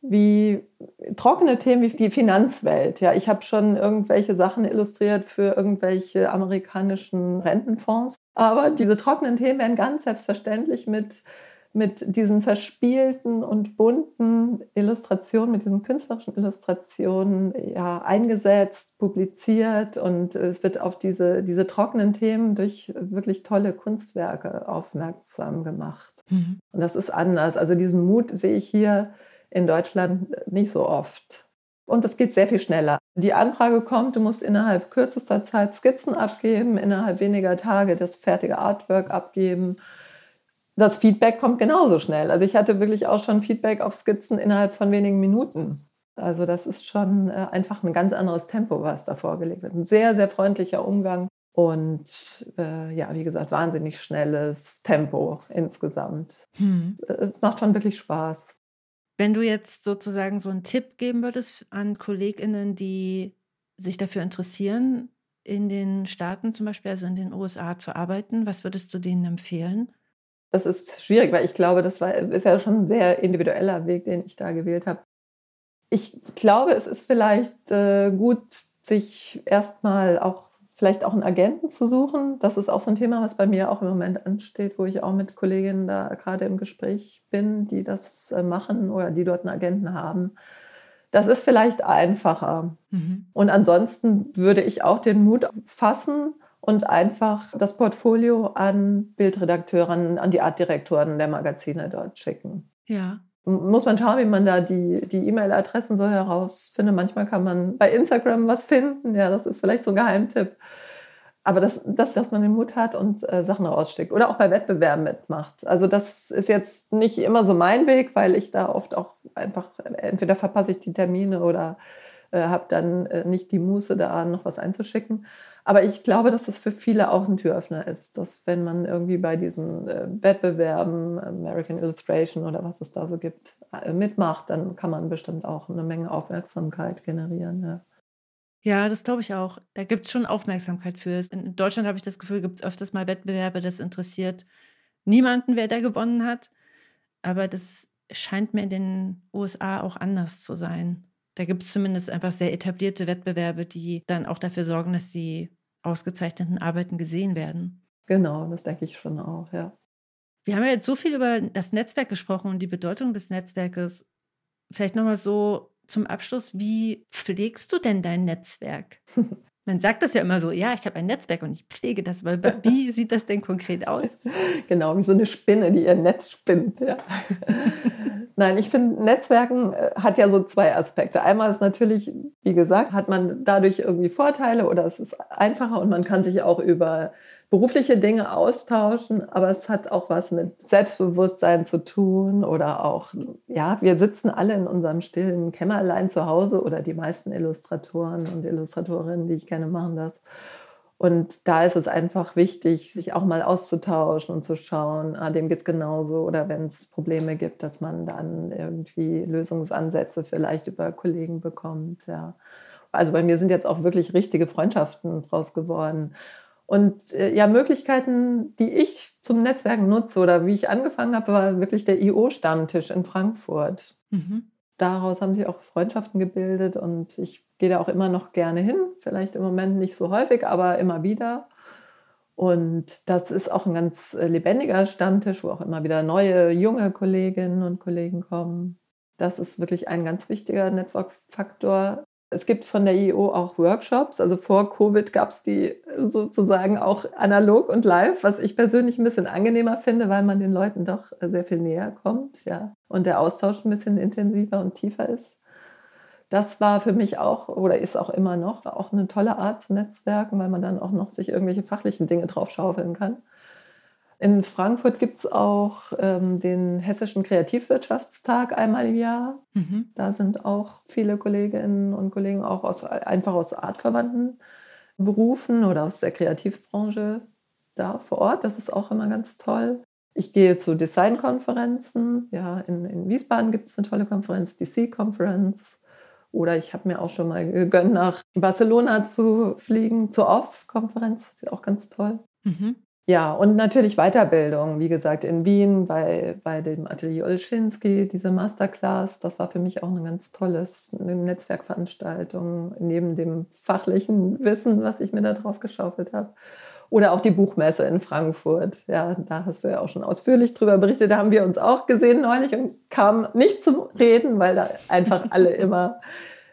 wie trockene Themen wie die Finanzwelt. Ja, ich habe schon irgendwelche Sachen illustriert für irgendwelche amerikanischen Rentenfonds, aber diese trockenen Themen werden ganz selbstverständlich mit mit diesen verspielten und bunten Illustrationen, mit diesen künstlerischen Illustrationen ja, eingesetzt, publiziert und es wird auf diese, diese trockenen Themen durch wirklich tolle Kunstwerke aufmerksam gemacht. Mhm. Und das ist anders. Also diesen Mut sehe ich hier in Deutschland nicht so oft. Und es geht sehr viel schneller. Die Anfrage kommt, du musst innerhalb kürzester Zeit Skizzen abgeben, innerhalb weniger Tage das fertige Artwork abgeben das Feedback kommt genauso schnell. Also ich hatte wirklich auch schon Feedback auf Skizzen innerhalb von wenigen Minuten. Also das ist schon äh, einfach ein ganz anderes Tempo, was da vorgelegt wird. Ein sehr, sehr freundlicher Umgang und äh, ja, wie gesagt, wahnsinnig schnelles Tempo insgesamt. Hm. Es macht schon wirklich Spaß. Wenn du jetzt sozusagen so einen Tipp geben würdest an KollegInnen, die sich dafür interessieren, in den Staaten zum Beispiel, also in den USA zu arbeiten, was würdest du denen empfehlen? Das ist schwierig, weil ich glaube, das war, ist ja schon ein sehr individueller Weg, den ich da gewählt habe. Ich glaube, es ist vielleicht äh, gut, sich erstmal auch vielleicht auch einen Agenten zu suchen. Das ist auch so ein Thema, was bei mir auch im Moment ansteht, wo ich auch mit Kolleginnen da gerade im Gespräch bin, die das äh, machen oder die dort einen Agenten haben. Das ist vielleicht einfacher. Mhm. Und ansonsten würde ich auch den Mut fassen, und einfach das Portfolio an Bildredakteuren, an die Artdirektoren der Magazine dort schicken. Ja. Muss man schauen, wie man da die, die E-Mail-Adressen so herausfindet. Manchmal kann man bei Instagram was finden. Ja, das ist vielleicht so ein Geheimtipp. Aber das, das dass man den Mut hat und äh, Sachen rausschickt oder auch bei Wettbewerben mitmacht. Also das ist jetzt nicht immer so mein Weg, weil ich da oft auch einfach, entweder verpasse ich die Termine oder äh, habe dann äh, nicht die Muße da, noch was einzuschicken. Aber ich glaube, dass das für viele auch ein Türöffner ist, dass wenn man irgendwie bei diesen äh, Wettbewerben, American Illustration oder was es da so gibt, äh, mitmacht, dann kann man bestimmt auch eine Menge Aufmerksamkeit generieren. Ja. Ja, das glaube ich auch. Da gibt es schon Aufmerksamkeit für. In Deutschland habe ich das Gefühl, gibt es öfters mal Wettbewerbe, das interessiert niemanden, wer da gewonnen hat. Aber das scheint mir in den USA auch anders zu sein. Da gibt es zumindest einfach sehr etablierte Wettbewerbe, die dann auch dafür sorgen, dass die ausgezeichneten Arbeiten gesehen werden. Genau, das denke ich schon auch, ja. Wir haben ja jetzt so viel über das Netzwerk gesprochen und die Bedeutung des Netzwerkes. Vielleicht nochmal so zum Abschluss, wie pflegst du denn dein Netzwerk? Man sagt das ja immer so, ja, ich habe ein Netzwerk und ich pflege das, aber wie sieht das denn konkret aus? Genau, wie so eine Spinne, die ihr Netz spinnt. Ja. Nein, ich finde, Netzwerken äh, hat ja so zwei Aspekte. Einmal ist natürlich, wie gesagt, hat man dadurch irgendwie Vorteile oder es ist einfacher und man kann sich auch über berufliche Dinge austauschen, aber es hat auch was mit Selbstbewusstsein zu tun oder auch, ja, wir sitzen alle in unserem stillen Kämmerlein zu Hause oder die meisten Illustratoren und Illustratorinnen, die ich kenne, machen das. Und da ist es einfach wichtig, sich auch mal auszutauschen und zu schauen, ah, dem geht es genauso. Oder wenn es Probleme gibt, dass man dann irgendwie Lösungsansätze vielleicht über Kollegen bekommt. Ja. Also bei mir sind jetzt auch wirklich richtige Freundschaften draus geworden. Und äh, ja, Möglichkeiten, die ich zum Netzwerken nutze oder wie ich angefangen habe, war wirklich der IO-Stammtisch in Frankfurt. Mhm. Daraus haben sich auch Freundschaften gebildet und ich gehe da auch immer noch gerne hin. Vielleicht im Moment nicht so häufig, aber immer wieder. Und das ist auch ein ganz äh, lebendiger Stammtisch, wo auch immer wieder neue, junge Kolleginnen und Kollegen kommen. Das ist wirklich ein ganz wichtiger Netzwerkfaktor. Es gibt von der IO auch Workshops. Also vor Covid gab es die sozusagen auch analog und live, was ich persönlich ein bisschen angenehmer finde, weil man den Leuten doch sehr viel näher kommt, ja. Und der Austausch ein bisschen intensiver und tiefer ist. Das war für mich auch oder ist auch immer noch auch eine tolle Art zu netzwerken, weil man dann auch noch sich irgendwelche fachlichen Dinge drauf schaufeln kann. In Frankfurt gibt es auch ähm, den Hessischen Kreativwirtschaftstag einmal im Jahr. Mhm. Da sind auch viele Kolleginnen und Kollegen auch aus, einfach aus artverwandten Berufen oder aus der Kreativbranche da vor Ort. Das ist auch immer ganz toll. Ich gehe zu Designkonferenzen. Ja, in, in Wiesbaden gibt es eine tolle Konferenz, die C-Conference. Oder ich habe mir auch schon mal gegönnt, nach Barcelona zu fliegen, zur Off-Konferenz. Das ist auch ganz toll. Mhm. Ja, und natürlich Weiterbildung. Wie gesagt, in Wien bei, bei dem Atelier Olschinski, diese Masterclass, das war für mich auch eine ganz tolles eine Netzwerkveranstaltung, neben dem fachlichen Wissen, was ich mir da drauf geschaufelt habe. Oder auch die Buchmesse in Frankfurt. Ja, da hast du ja auch schon ausführlich drüber berichtet. Da haben wir uns auch gesehen neulich und kamen nicht zum Reden, weil da einfach alle immer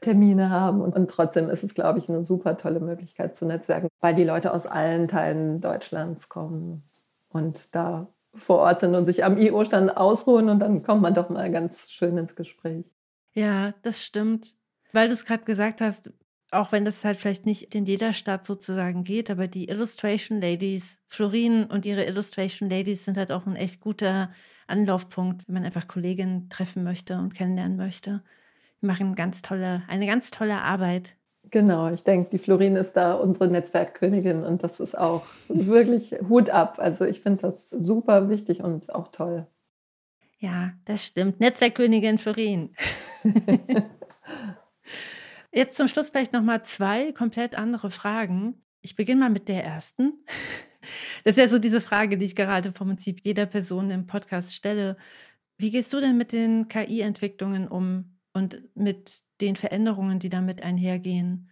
Termine haben. Und, und trotzdem ist es, glaube ich, eine super tolle Möglichkeit zu netzwerken, weil die Leute aus allen Teilen Deutschlands kommen und da vor Ort sind und sich am IO-Stand ausruhen und dann kommt man doch mal ganz schön ins Gespräch. Ja, das stimmt. Weil du es gerade gesagt hast, auch wenn das halt vielleicht nicht in jeder Stadt sozusagen geht, aber die Illustration Ladies, Florin und ihre Illustration Ladies sind halt auch ein echt guter Anlaufpunkt, wenn man einfach Kolleginnen treffen möchte und kennenlernen möchte. Machen ganz tolle, eine ganz tolle Arbeit. Genau, ich denke, die Florin ist da unsere Netzwerkkönigin und das ist auch wirklich Hut ab. Also ich finde das super wichtig und auch toll. Ja, das stimmt. Netzwerkkönigin Florin. Jetzt zum Schluss vielleicht noch mal zwei komplett andere Fragen. Ich beginne mal mit der ersten. Das ist ja so diese Frage, die ich gerade vom Prinzip jeder Person im Podcast stelle. Wie gehst du denn mit den KI-Entwicklungen um und mit den Veränderungen, die damit einhergehen?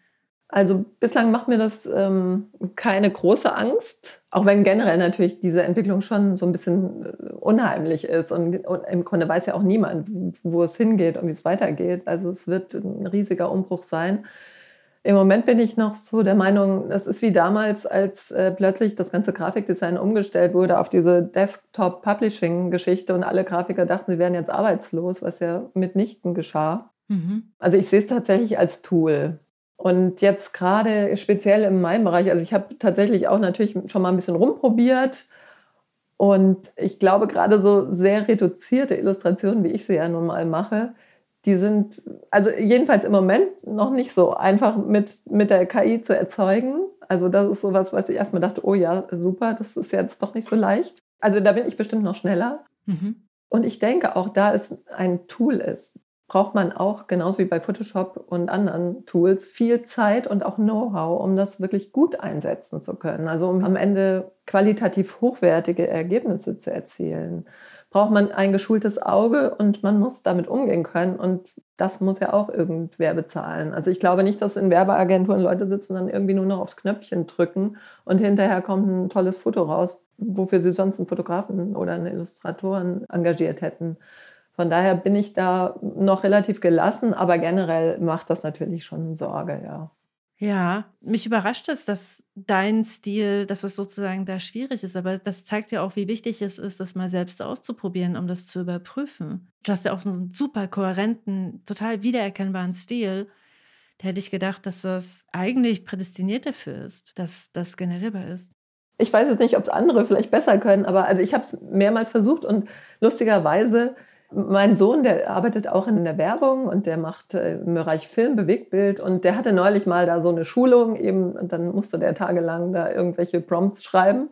Also bislang macht mir das ähm, keine große Angst, auch wenn generell natürlich diese Entwicklung schon so ein bisschen äh, unheimlich ist. Und, und, im Grunde weiß ja auch niemand, wo es hingeht und wie es weitergeht. Also es wird ein riesiger Umbruch sein. Im Moment bin ich noch so der Meinung, es ist wie damals, als äh, plötzlich das ganze Grafikdesign umgestellt wurde auf diese Desktop-Publishing-Geschichte und alle Grafiker dachten, sie wären jetzt arbeitslos, was ja mitnichten geschah. Mhm. Also ich sehe es tatsächlich als Tool. Und jetzt gerade speziell in meinem Bereich, also ich habe tatsächlich auch natürlich schon mal ein bisschen rumprobiert. Und ich glaube, gerade so sehr reduzierte Illustrationen, wie ich sie ja nun mal mache, die sind, also jedenfalls im Moment noch nicht so einfach mit, mit der KI zu erzeugen. Also das ist sowas, was ich erstmal dachte, oh ja, super, das ist jetzt doch nicht so leicht. Also da bin ich bestimmt noch schneller. Mhm. Und ich denke auch, da es ein Tool ist, braucht man auch, genauso wie bei Photoshop und anderen Tools, viel Zeit und auch Know-how, um das wirklich gut einsetzen zu können. Also um am Ende qualitativ hochwertige Ergebnisse zu erzielen, braucht man ein geschultes Auge und man muss damit umgehen können. Und das muss ja auch irgendwer bezahlen. Also ich glaube nicht, dass in Werbeagenturen Leute sitzen, dann irgendwie nur noch aufs Knöpfchen drücken und hinterher kommt ein tolles Foto raus, wofür sie sonst einen Fotografen oder einen Illustratoren engagiert hätten. Von daher bin ich da noch relativ gelassen, aber generell macht das natürlich schon Sorge, ja. Ja, mich überrascht es, dass dein Stil, dass es sozusagen da schwierig ist, aber das zeigt ja auch, wie wichtig es ist, das mal selbst auszuprobieren, um das zu überprüfen. Du hast ja auch so einen super kohärenten, total wiedererkennbaren Stil. Da hätte ich gedacht, dass das eigentlich prädestiniert dafür ist, dass das generierbar ist. Ich weiß jetzt nicht, ob es andere vielleicht besser können, aber also ich habe es mehrmals versucht und lustigerweise mein Sohn, der arbeitet auch in der Werbung und der macht äh, im Bereich Film, Bewegtbild und der hatte neulich mal da so eine Schulung eben und dann musste der tagelang da irgendwelche Prompts schreiben.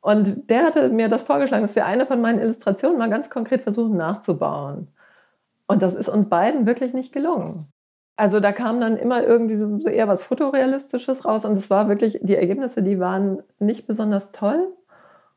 Und der hatte mir das vorgeschlagen, dass wir eine von meinen Illustrationen mal ganz konkret versuchen nachzubauen. Und das ist uns beiden wirklich nicht gelungen. Also da kam dann immer irgendwie so eher was Fotorealistisches raus und es war wirklich, die Ergebnisse, die waren nicht besonders toll.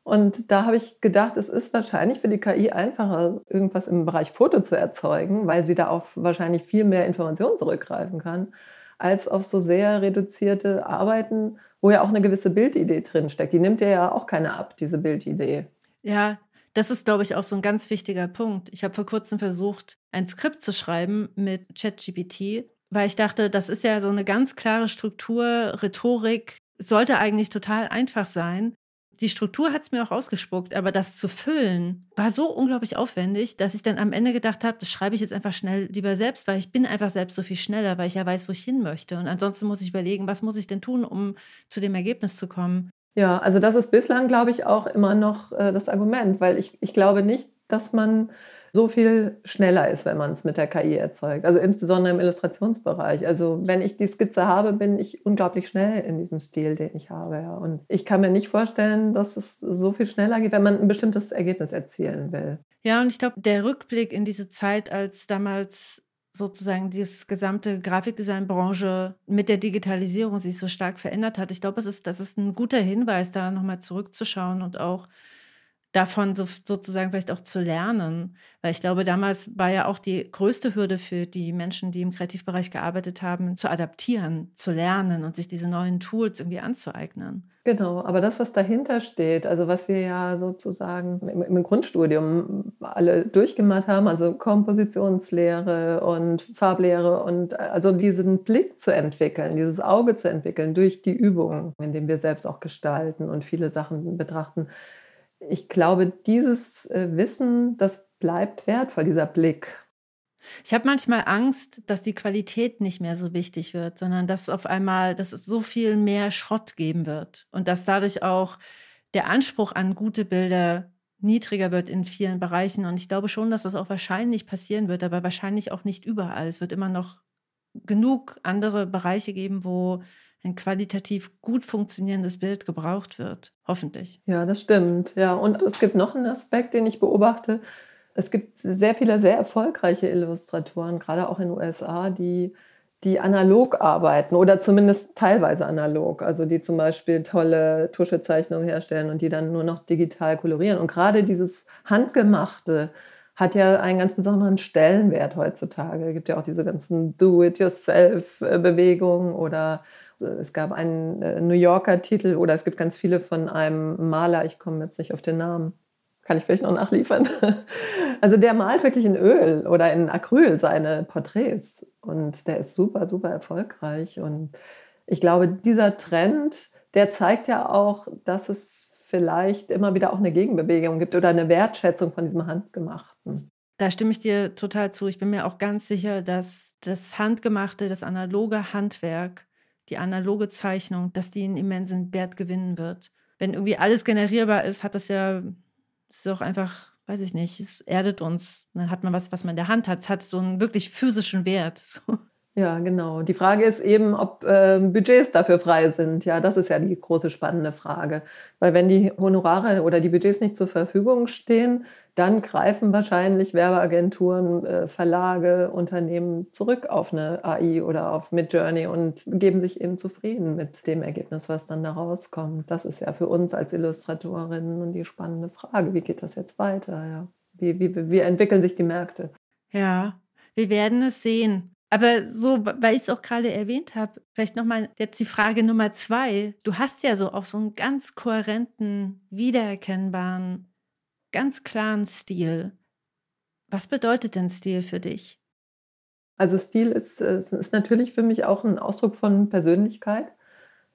Und da habe ich gedacht, es ist wahrscheinlich für die KI einfacher, irgendwas im Bereich Foto zu erzeugen, weil sie da auf wahrscheinlich viel mehr Informationen zurückgreifen kann, als auf so sehr reduzierte Arbeiten, wo ja auch eine gewisse Bildidee drinsteckt. Die nimmt ja auch keine ab, diese Bildidee. Ja, das ist, glaube ich, auch so ein ganz wichtiger Punkt. Ich habe vor kurzem versucht, ein Skript zu schreiben mit ChatGPT, weil ich dachte, das ist ja so eine ganz klare Struktur, Rhetorik, sollte eigentlich total einfach sein die Struktur hat es mir auch ausgespuckt, aber das zu füllen war so unglaublich aufwendig, dass ich dann am Ende gedacht habe, das schreibe ich jetzt einfach schnell lieber selbst, weil ich bin einfach selbst so viel schneller, weil ich ja weiß, wo ich hin möchte. Und ansonsten muss ich überlegen, was muss ich denn tun, um zu dem Ergebnis zu kommen. Ja, also das ist bislang, glaube ich, auch immer noch äh, das Argument, weil ich, ich glaube nicht, dass man so viel schneller ist, wenn man es mit der KI erzeugt. Also insbesondere im Illustrationsbereich. Also wenn ich die Skizze habe, bin ich unglaublich schnell in diesem Stil, den ich habe. Ja. Und ich kann mir nicht vorstellen, dass es so viel schneller geht, wenn man ein bestimmtes Ergebnis erzielen will. Ja, und ich glaube, der Rückblick in diese Zeit, als damals sozusagen diese gesamte Grafikdesignbranche mit der Digitalisierung sich so stark verändert hat. Ich glaube, es ist, das ist ein guter Hinweis, da nochmal zurückzuschauen und auch davon so, sozusagen vielleicht auch zu lernen. Weil ich glaube, damals war ja auch die größte Hürde für die Menschen, die im Kreativbereich gearbeitet haben, zu adaptieren, zu lernen und sich diese neuen Tools irgendwie anzueignen. Genau, aber das, was dahinter steht, also was wir ja sozusagen im, im Grundstudium alle durchgemacht haben, also Kompositionslehre und Farblehre und also diesen Blick zu entwickeln, dieses Auge zu entwickeln durch die Übungen, indem wir selbst auch gestalten und viele Sachen betrachten. Ich glaube, dieses äh, Wissen, das bleibt wertvoll, dieser Blick. Ich habe manchmal Angst, dass die Qualität nicht mehr so wichtig wird, sondern dass auf einmal, dass es so viel mehr Schrott geben wird und dass dadurch auch der Anspruch an gute Bilder niedriger wird in vielen Bereichen. Und ich glaube schon, dass das auch wahrscheinlich passieren wird, aber wahrscheinlich auch nicht überall. Es wird immer noch genug andere Bereiche geben, wo ein qualitativ gut funktionierendes Bild gebraucht wird. Hoffentlich. Ja, das stimmt. Ja, und es gibt noch einen Aspekt, den ich beobachte es gibt sehr viele sehr erfolgreiche Illustratoren, gerade auch in den USA, die, die analog arbeiten oder zumindest teilweise analog. Also die zum Beispiel tolle Tuschezeichnungen herstellen und die dann nur noch digital kolorieren. Und gerade dieses Handgemachte hat ja einen ganz besonderen Stellenwert heutzutage. Es gibt ja auch diese ganzen Do-it-yourself-Bewegungen oder es gab einen äh, New Yorker Titel oder es gibt ganz viele von einem Maler, ich komme jetzt nicht auf den Namen, kann ich vielleicht noch nachliefern. Also der malt wirklich in Öl oder in Acryl seine Porträts und der ist super, super erfolgreich. Und ich glaube, dieser Trend, der zeigt ja auch, dass es vielleicht immer wieder auch eine Gegenbewegung gibt oder eine Wertschätzung von diesem Handgemachten. Da stimme ich dir total zu. Ich bin mir auch ganz sicher, dass das Handgemachte, das analoge Handwerk, die analoge Zeichnung, dass die einen immensen Wert gewinnen wird. Wenn irgendwie alles generierbar ist, hat das ja ist auch einfach, weiß ich nicht, es erdet uns. Dann hat man was, was man in der Hand hat. Es hat so einen wirklich physischen Wert. So. Ja, genau. Die Frage ist eben, ob äh, Budgets dafür frei sind. Ja, das ist ja die große spannende Frage. Weil wenn die Honorare oder die Budgets nicht zur Verfügung stehen, dann greifen wahrscheinlich Werbeagenturen, äh, Verlage, Unternehmen zurück auf eine AI oder auf Midjourney und geben sich eben zufrieden mit dem Ergebnis, was dann da rauskommt. Das ist ja für uns als Illustratorinnen die spannende Frage. Wie geht das jetzt weiter? Ja. Wie, wie, wie entwickeln sich die Märkte? Ja, wir werden es sehen. Aber so, weil ich es auch gerade erwähnt habe, vielleicht nochmal jetzt die Frage Nummer zwei. Du hast ja so auch so einen ganz kohärenten, wiedererkennbaren, ganz klaren Stil. Was bedeutet denn Stil für dich? Also Stil ist, ist natürlich für mich auch ein Ausdruck von Persönlichkeit.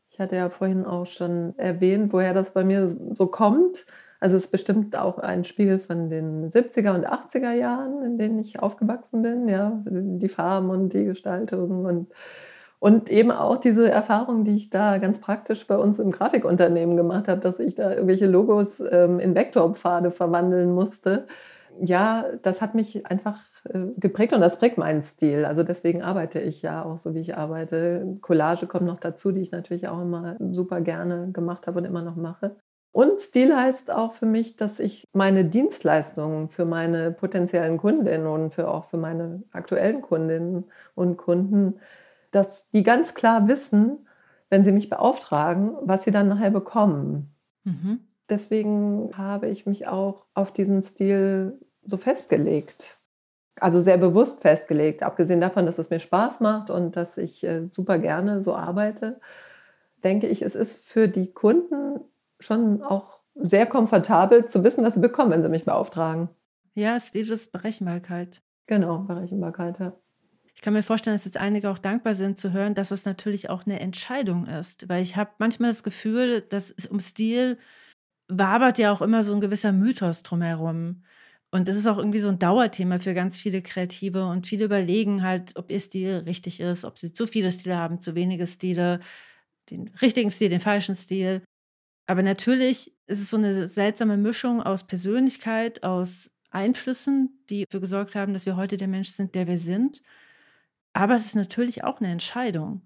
Ich hatte ja vorhin auch schon erwähnt, woher das bei mir so kommt. Also es ist bestimmt auch ein Spiegel von den 70er und 80er Jahren, in denen ich aufgewachsen bin, ja, die Farben und die Gestaltung und und eben auch diese Erfahrung, die ich da ganz praktisch bei uns im Grafikunternehmen gemacht habe, dass ich da irgendwelche Logos ähm, in Vektorpfade verwandeln musste. Ja, das hat mich einfach äh, geprägt und das prägt meinen Stil. Also deswegen arbeite ich ja auch so, wie ich arbeite. Collage kommt noch dazu, die ich natürlich auch immer super gerne gemacht habe und immer noch mache. Und Stil heißt auch für mich, dass ich meine Dienstleistungen für meine potenziellen Kundinnen und für auch für meine aktuellen Kundinnen und Kunden, dass die ganz klar wissen, wenn sie mich beauftragen, was sie dann nachher bekommen. Mhm. Deswegen habe ich mich auch auf diesen Stil so festgelegt. Also sehr bewusst festgelegt, abgesehen davon, dass es mir Spaß macht und dass ich äh, super gerne so arbeite, denke ich, es ist für die Kunden schon auch sehr komfortabel zu wissen, was sie bekommen, wenn sie mich beauftragen. Ja, es ist Berechenbarkeit. Genau, Berechenbarkeit, ja. Ich kann mir vorstellen, dass jetzt einige auch dankbar sind zu hören, dass es natürlich auch eine Entscheidung ist. Weil ich habe manchmal das Gefühl, dass es um Stil wabert ja auch immer so ein gewisser Mythos drumherum. Und das ist auch irgendwie so ein Dauerthema für ganz viele Kreative. Und viele überlegen halt, ob ihr Stil richtig ist, ob sie zu viele Stile haben, zu wenige Stile, den richtigen Stil, den falschen Stil. Aber natürlich ist es so eine seltsame Mischung aus Persönlichkeit, aus Einflüssen, die dafür gesorgt haben, dass wir heute der Mensch sind, der wir sind. Aber es ist natürlich auch eine Entscheidung.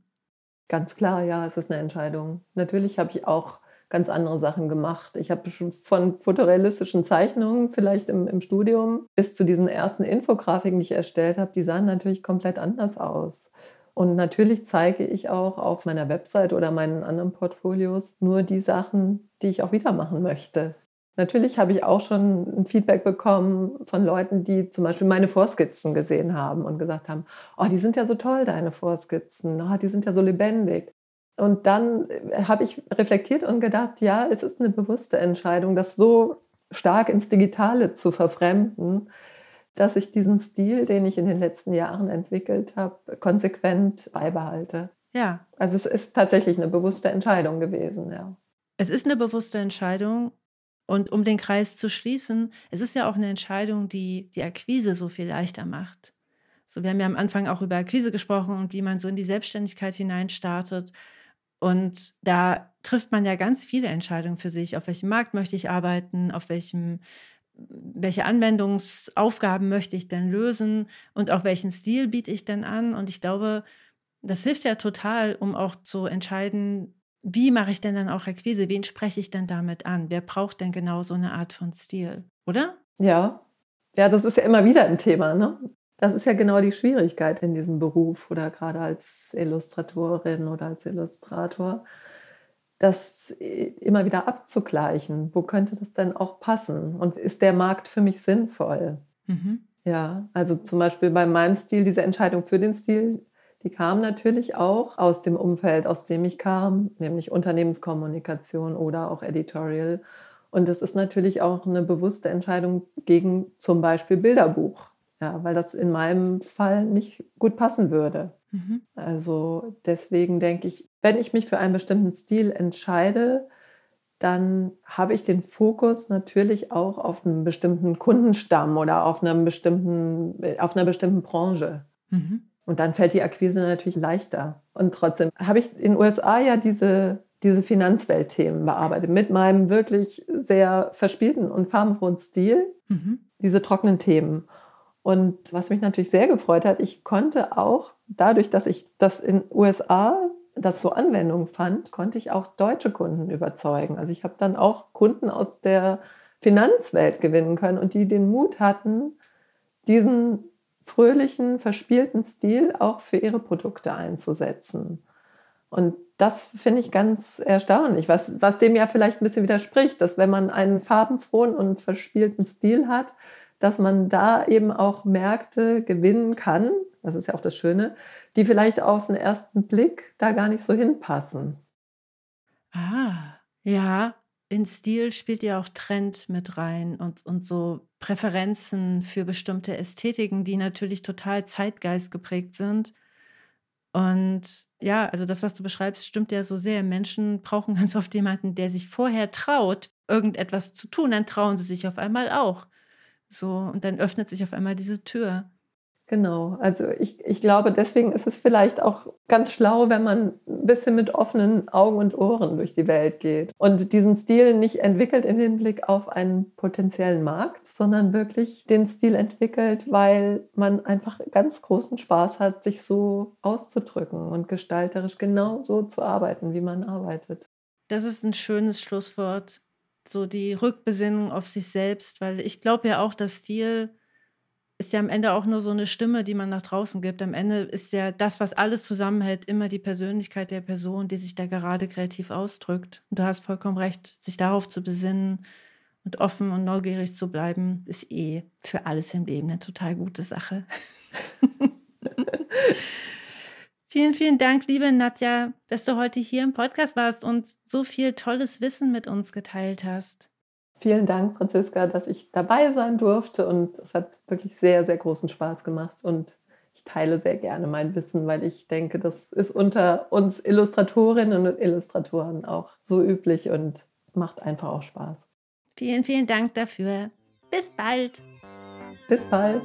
Ganz klar, ja, es ist eine Entscheidung. Natürlich habe ich auch ganz andere Sachen gemacht. Ich habe schon von fotorealistischen Zeichnungen vielleicht im, im, Studium bis zu diesen ersten Infografiken, die ich erstellt habe, die sahen natürlich komplett anders aus. Und natürlich zeige ich auch auf meiner Website oder meinen anderen Portfolios nur die Sachen, die ich auch wieder machen möchte. Natürlich habe ich auch schon ein Feedback bekommen von Leuten, die zum Beispiel meine Vorskizzen gesehen haben und gesagt haben, oh, die sind ja so toll, deine Vorskizzen, oh, die sind ja so lebendig. Und dann äh, habe ich reflektiert und gedacht, ja, es ist eine bewusste Entscheidung, das so stark ins Digitale zu verfremden, dass ich diesen Stil, den ich in den letzten Jahren entwickelt habe, konsequent beibehalte. Ja. Also es ist tatsächlich eine bewusste Entscheidung gewesen, ja. Es ist eine bewusste Entscheidung. Und um den Kreis zu schließen, es ist ja auch eine Entscheidung, die die Akquise so viel leichter macht. So, wir haben ja am Anfang auch über Akquise gesprochen und wie man so in die Selbstständigkeit hineinstartet. Und da trifft man ja ganz viele Entscheidungen für sich. Auf welchem Markt möchte ich arbeiten? Auf welchem, welche Anwendungsaufgaben möchte ich denn lösen? Und auch welchen Stil biete ich denn an? Und ich glaube, das hilft ja total, um auch zu entscheiden, wie mache ich denn dann auch Akquise? Wen spreche ich denn damit an? Wer braucht denn genau so eine Art von Stil? Oder? Ja. Ja, das ist ja immer wieder ein Thema, ne? Das ist ja genau die Schwierigkeit in diesem Beruf oder gerade als Illustratorin oder als Illustrator, das immer wieder abzugleichen. Wo könnte das denn auch passen? Und ist der Markt für mich sinnvoll? Mhm. Ja, also zum Beispiel bei meinem Stil, diese Entscheidung für den Stil, die kam natürlich auch aus dem Umfeld, aus dem ich kam, nämlich Unternehmenskommunikation oder auch Editorial. Und es ist natürlich auch eine bewusste Entscheidung gegen zum Beispiel Bilderbuch, ja, weil das in meinem Fall nicht gut passen würde. Mhm. Also deswegen denke ich, wenn ich mich für einen bestimmten Stil entscheide, dann habe ich den Fokus natürlich auch auf einen bestimmten Kundenstamm oder auf, einem bestimmten, auf einer bestimmten Branche. Mhm. Und dann fällt die Akquise natürlich leichter. Und trotzdem habe ich in den USA ja diese, diese Finanzweltthemen bearbeitet mit meinem wirklich sehr verspielten und farbenfrohen Stil, mhm. diese trockenen Themen. Und was mich natürlich sehr gefreut hat, ich konnte auch dadurch, dass ich das in den USA das so Anwendung fand, konnte ich auch deutsche Kunden überzeugen. Also ich habe dann auch Kunden aus der Finanzwelt gewinnen können und die den Mut hatten, diesen fröhlichen, verspielten Stil auch für ihre Produkte einzusetzen. Und das finde ich ganz erstaunlich, was, was dem ja vielleicht ein bisschen widerspricht, dass wenn man einen farbenfrohen und verspielten Stil hat, dass man da eben auch Märkte gewinnen kann, das ist ja auch das Schöne, die vielleicht auf den ersten Blick da gar nicht so hinpassen. Ah, ja, in Stil spielt ja auch Trend mit rein und, und so Präferenzen für bestimmte Ästhetiken, die natürlich total Zeitgeist geprägt sind. Und ja, also das, was du beschreibst, stimmt ja so sehr. Menschen brauchen ganz oft jemanden, der sich vorher traut, irgendetwas zu tun. Dann trauen sie sich auf einmal auch. So, und dann öffnet sich auf einmal diese Tür. Genau, also ich, ich glaube, deswegen ist es vielleicht auch ganz schlau, wenn man ein bisschen mit offenen Augen und Ohren durch die Welt geht und diesen Stil nicht entwickelt im Hinblick auf einen potenziellen Markt, sondern wirklich den Stil entwickelt, weil man einfach ganz großen Spaß hat, sich so auszudrücken und gestalterisch genau so zu arbeiten, wie man arbeitet. Das ist ein schönes Schlusswort. So die Rückbesinnung auf sich selbst, weil ich glaube ja auch, dass Stil ist ja am Ende auch nur so eine Stimme, die man nach draußen gibt. Am Ende ist ja das, was alles zusammenhält, immer die Persönlichkeit der Person, die sich da gerade kreativ ausdrückt. Und du hast vollkommen recht, sich darauf zu besinnen und offen und neugierig zu bleiben, ist eh für alles im Leben eine total gute Sache. vielen, vielen Dank, liebe Nadja, dass du heute hier im Podcast warst und so viel tolles Wissen mit uns geteilt hast. Vielen Dank, Franziska, dass ich dabei sein durfte und es hat wirklich sehr, sehr großen Spaß gemacht und ich teile sehr gerne mein Wissen, weil ich denke, das ist unter uns Illustratorinnen und Illustratoren auch so üblich und macht einfach auch Spaß. Vielen, vielen Dank dafür. Bis bald. Bis bald.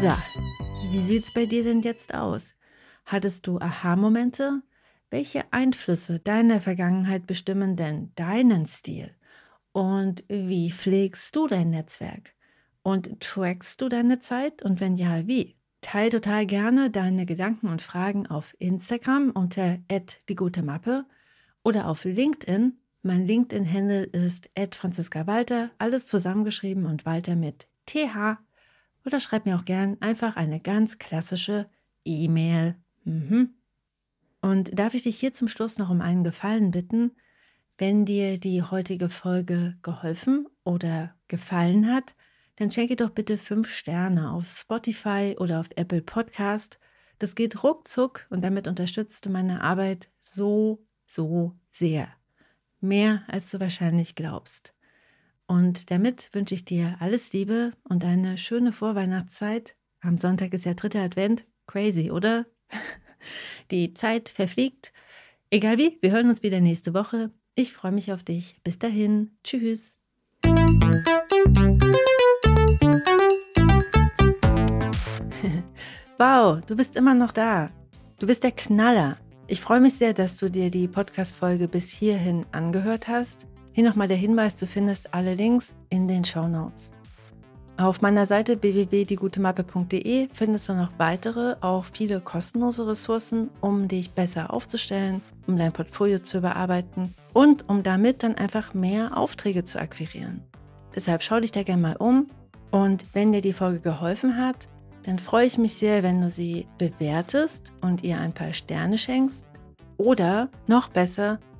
So, wie sieht es bei dir denn jetzt aus? Hattest du Aha-Momente? Welche Einflüsse deiner Vergangenheit bestimmen denn deinen Stil? Und wie pflegst du dein Netzwerk? Und trackst du deine Zeit? Und wenn ja, wie? Teil total gerne deine Gedanken und Fragen auf Instagram unter die gute Mappe oder auf LinkedIn. Mein LinkedIn-Handle ist Franziska Walter, alles zusammengeschrieben und Walter mit TH oder schreib mir auch gern einfach eine ganz klassische E-Mail. Mhm. Und darf ich dich hier zum Schluss noch um einen Gefallen bitten? Wenn dir die heutige Folge geholfen oder gefallen hat, dann schenke doch bitte fünf Sterne auf Spotify oder auf Apple Podcast. Das geht ruckzuck und damit unterstützt du meine Arbeit so, so sehr. Mehr als du wahrscheinlich glaubst. Und damit wünsche ich dir alles Liebe und eine schöne Vorweihnachtszeit. Am Sonntag ist ja dritter Advent. Crazy, oder? Die Zeit verfliegt. Egal wie, wir hören uns wieder nächste Woche. Ich freue mich auf dich. Bis dahin. Tschüss. wow, du bist immer noch da. Du bist der Knaller. Ich freue mich sehr, dass du dir die Podcast-Folge bis hierhin angehört hast. Hier nochmal der Hinweis: Du findest alle Links in den Show Notes. Auf meiner Seite www.diegutemappe.de findest du noch weitere, auch viele kostenlose Ressourcen, um dich besser aufzustellen, um dein Portfolio zu überarbeiten und um damit dann einfach mehr Aufträge zu akquirieren. Deshalb schau dich da gerne mal um und wenn dir die Folge geholfen hat, dann freue ich mich sehr, wenn du sie bewertest und ihr ein paar Sterne schenkst oder noch besser,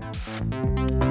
Thank you.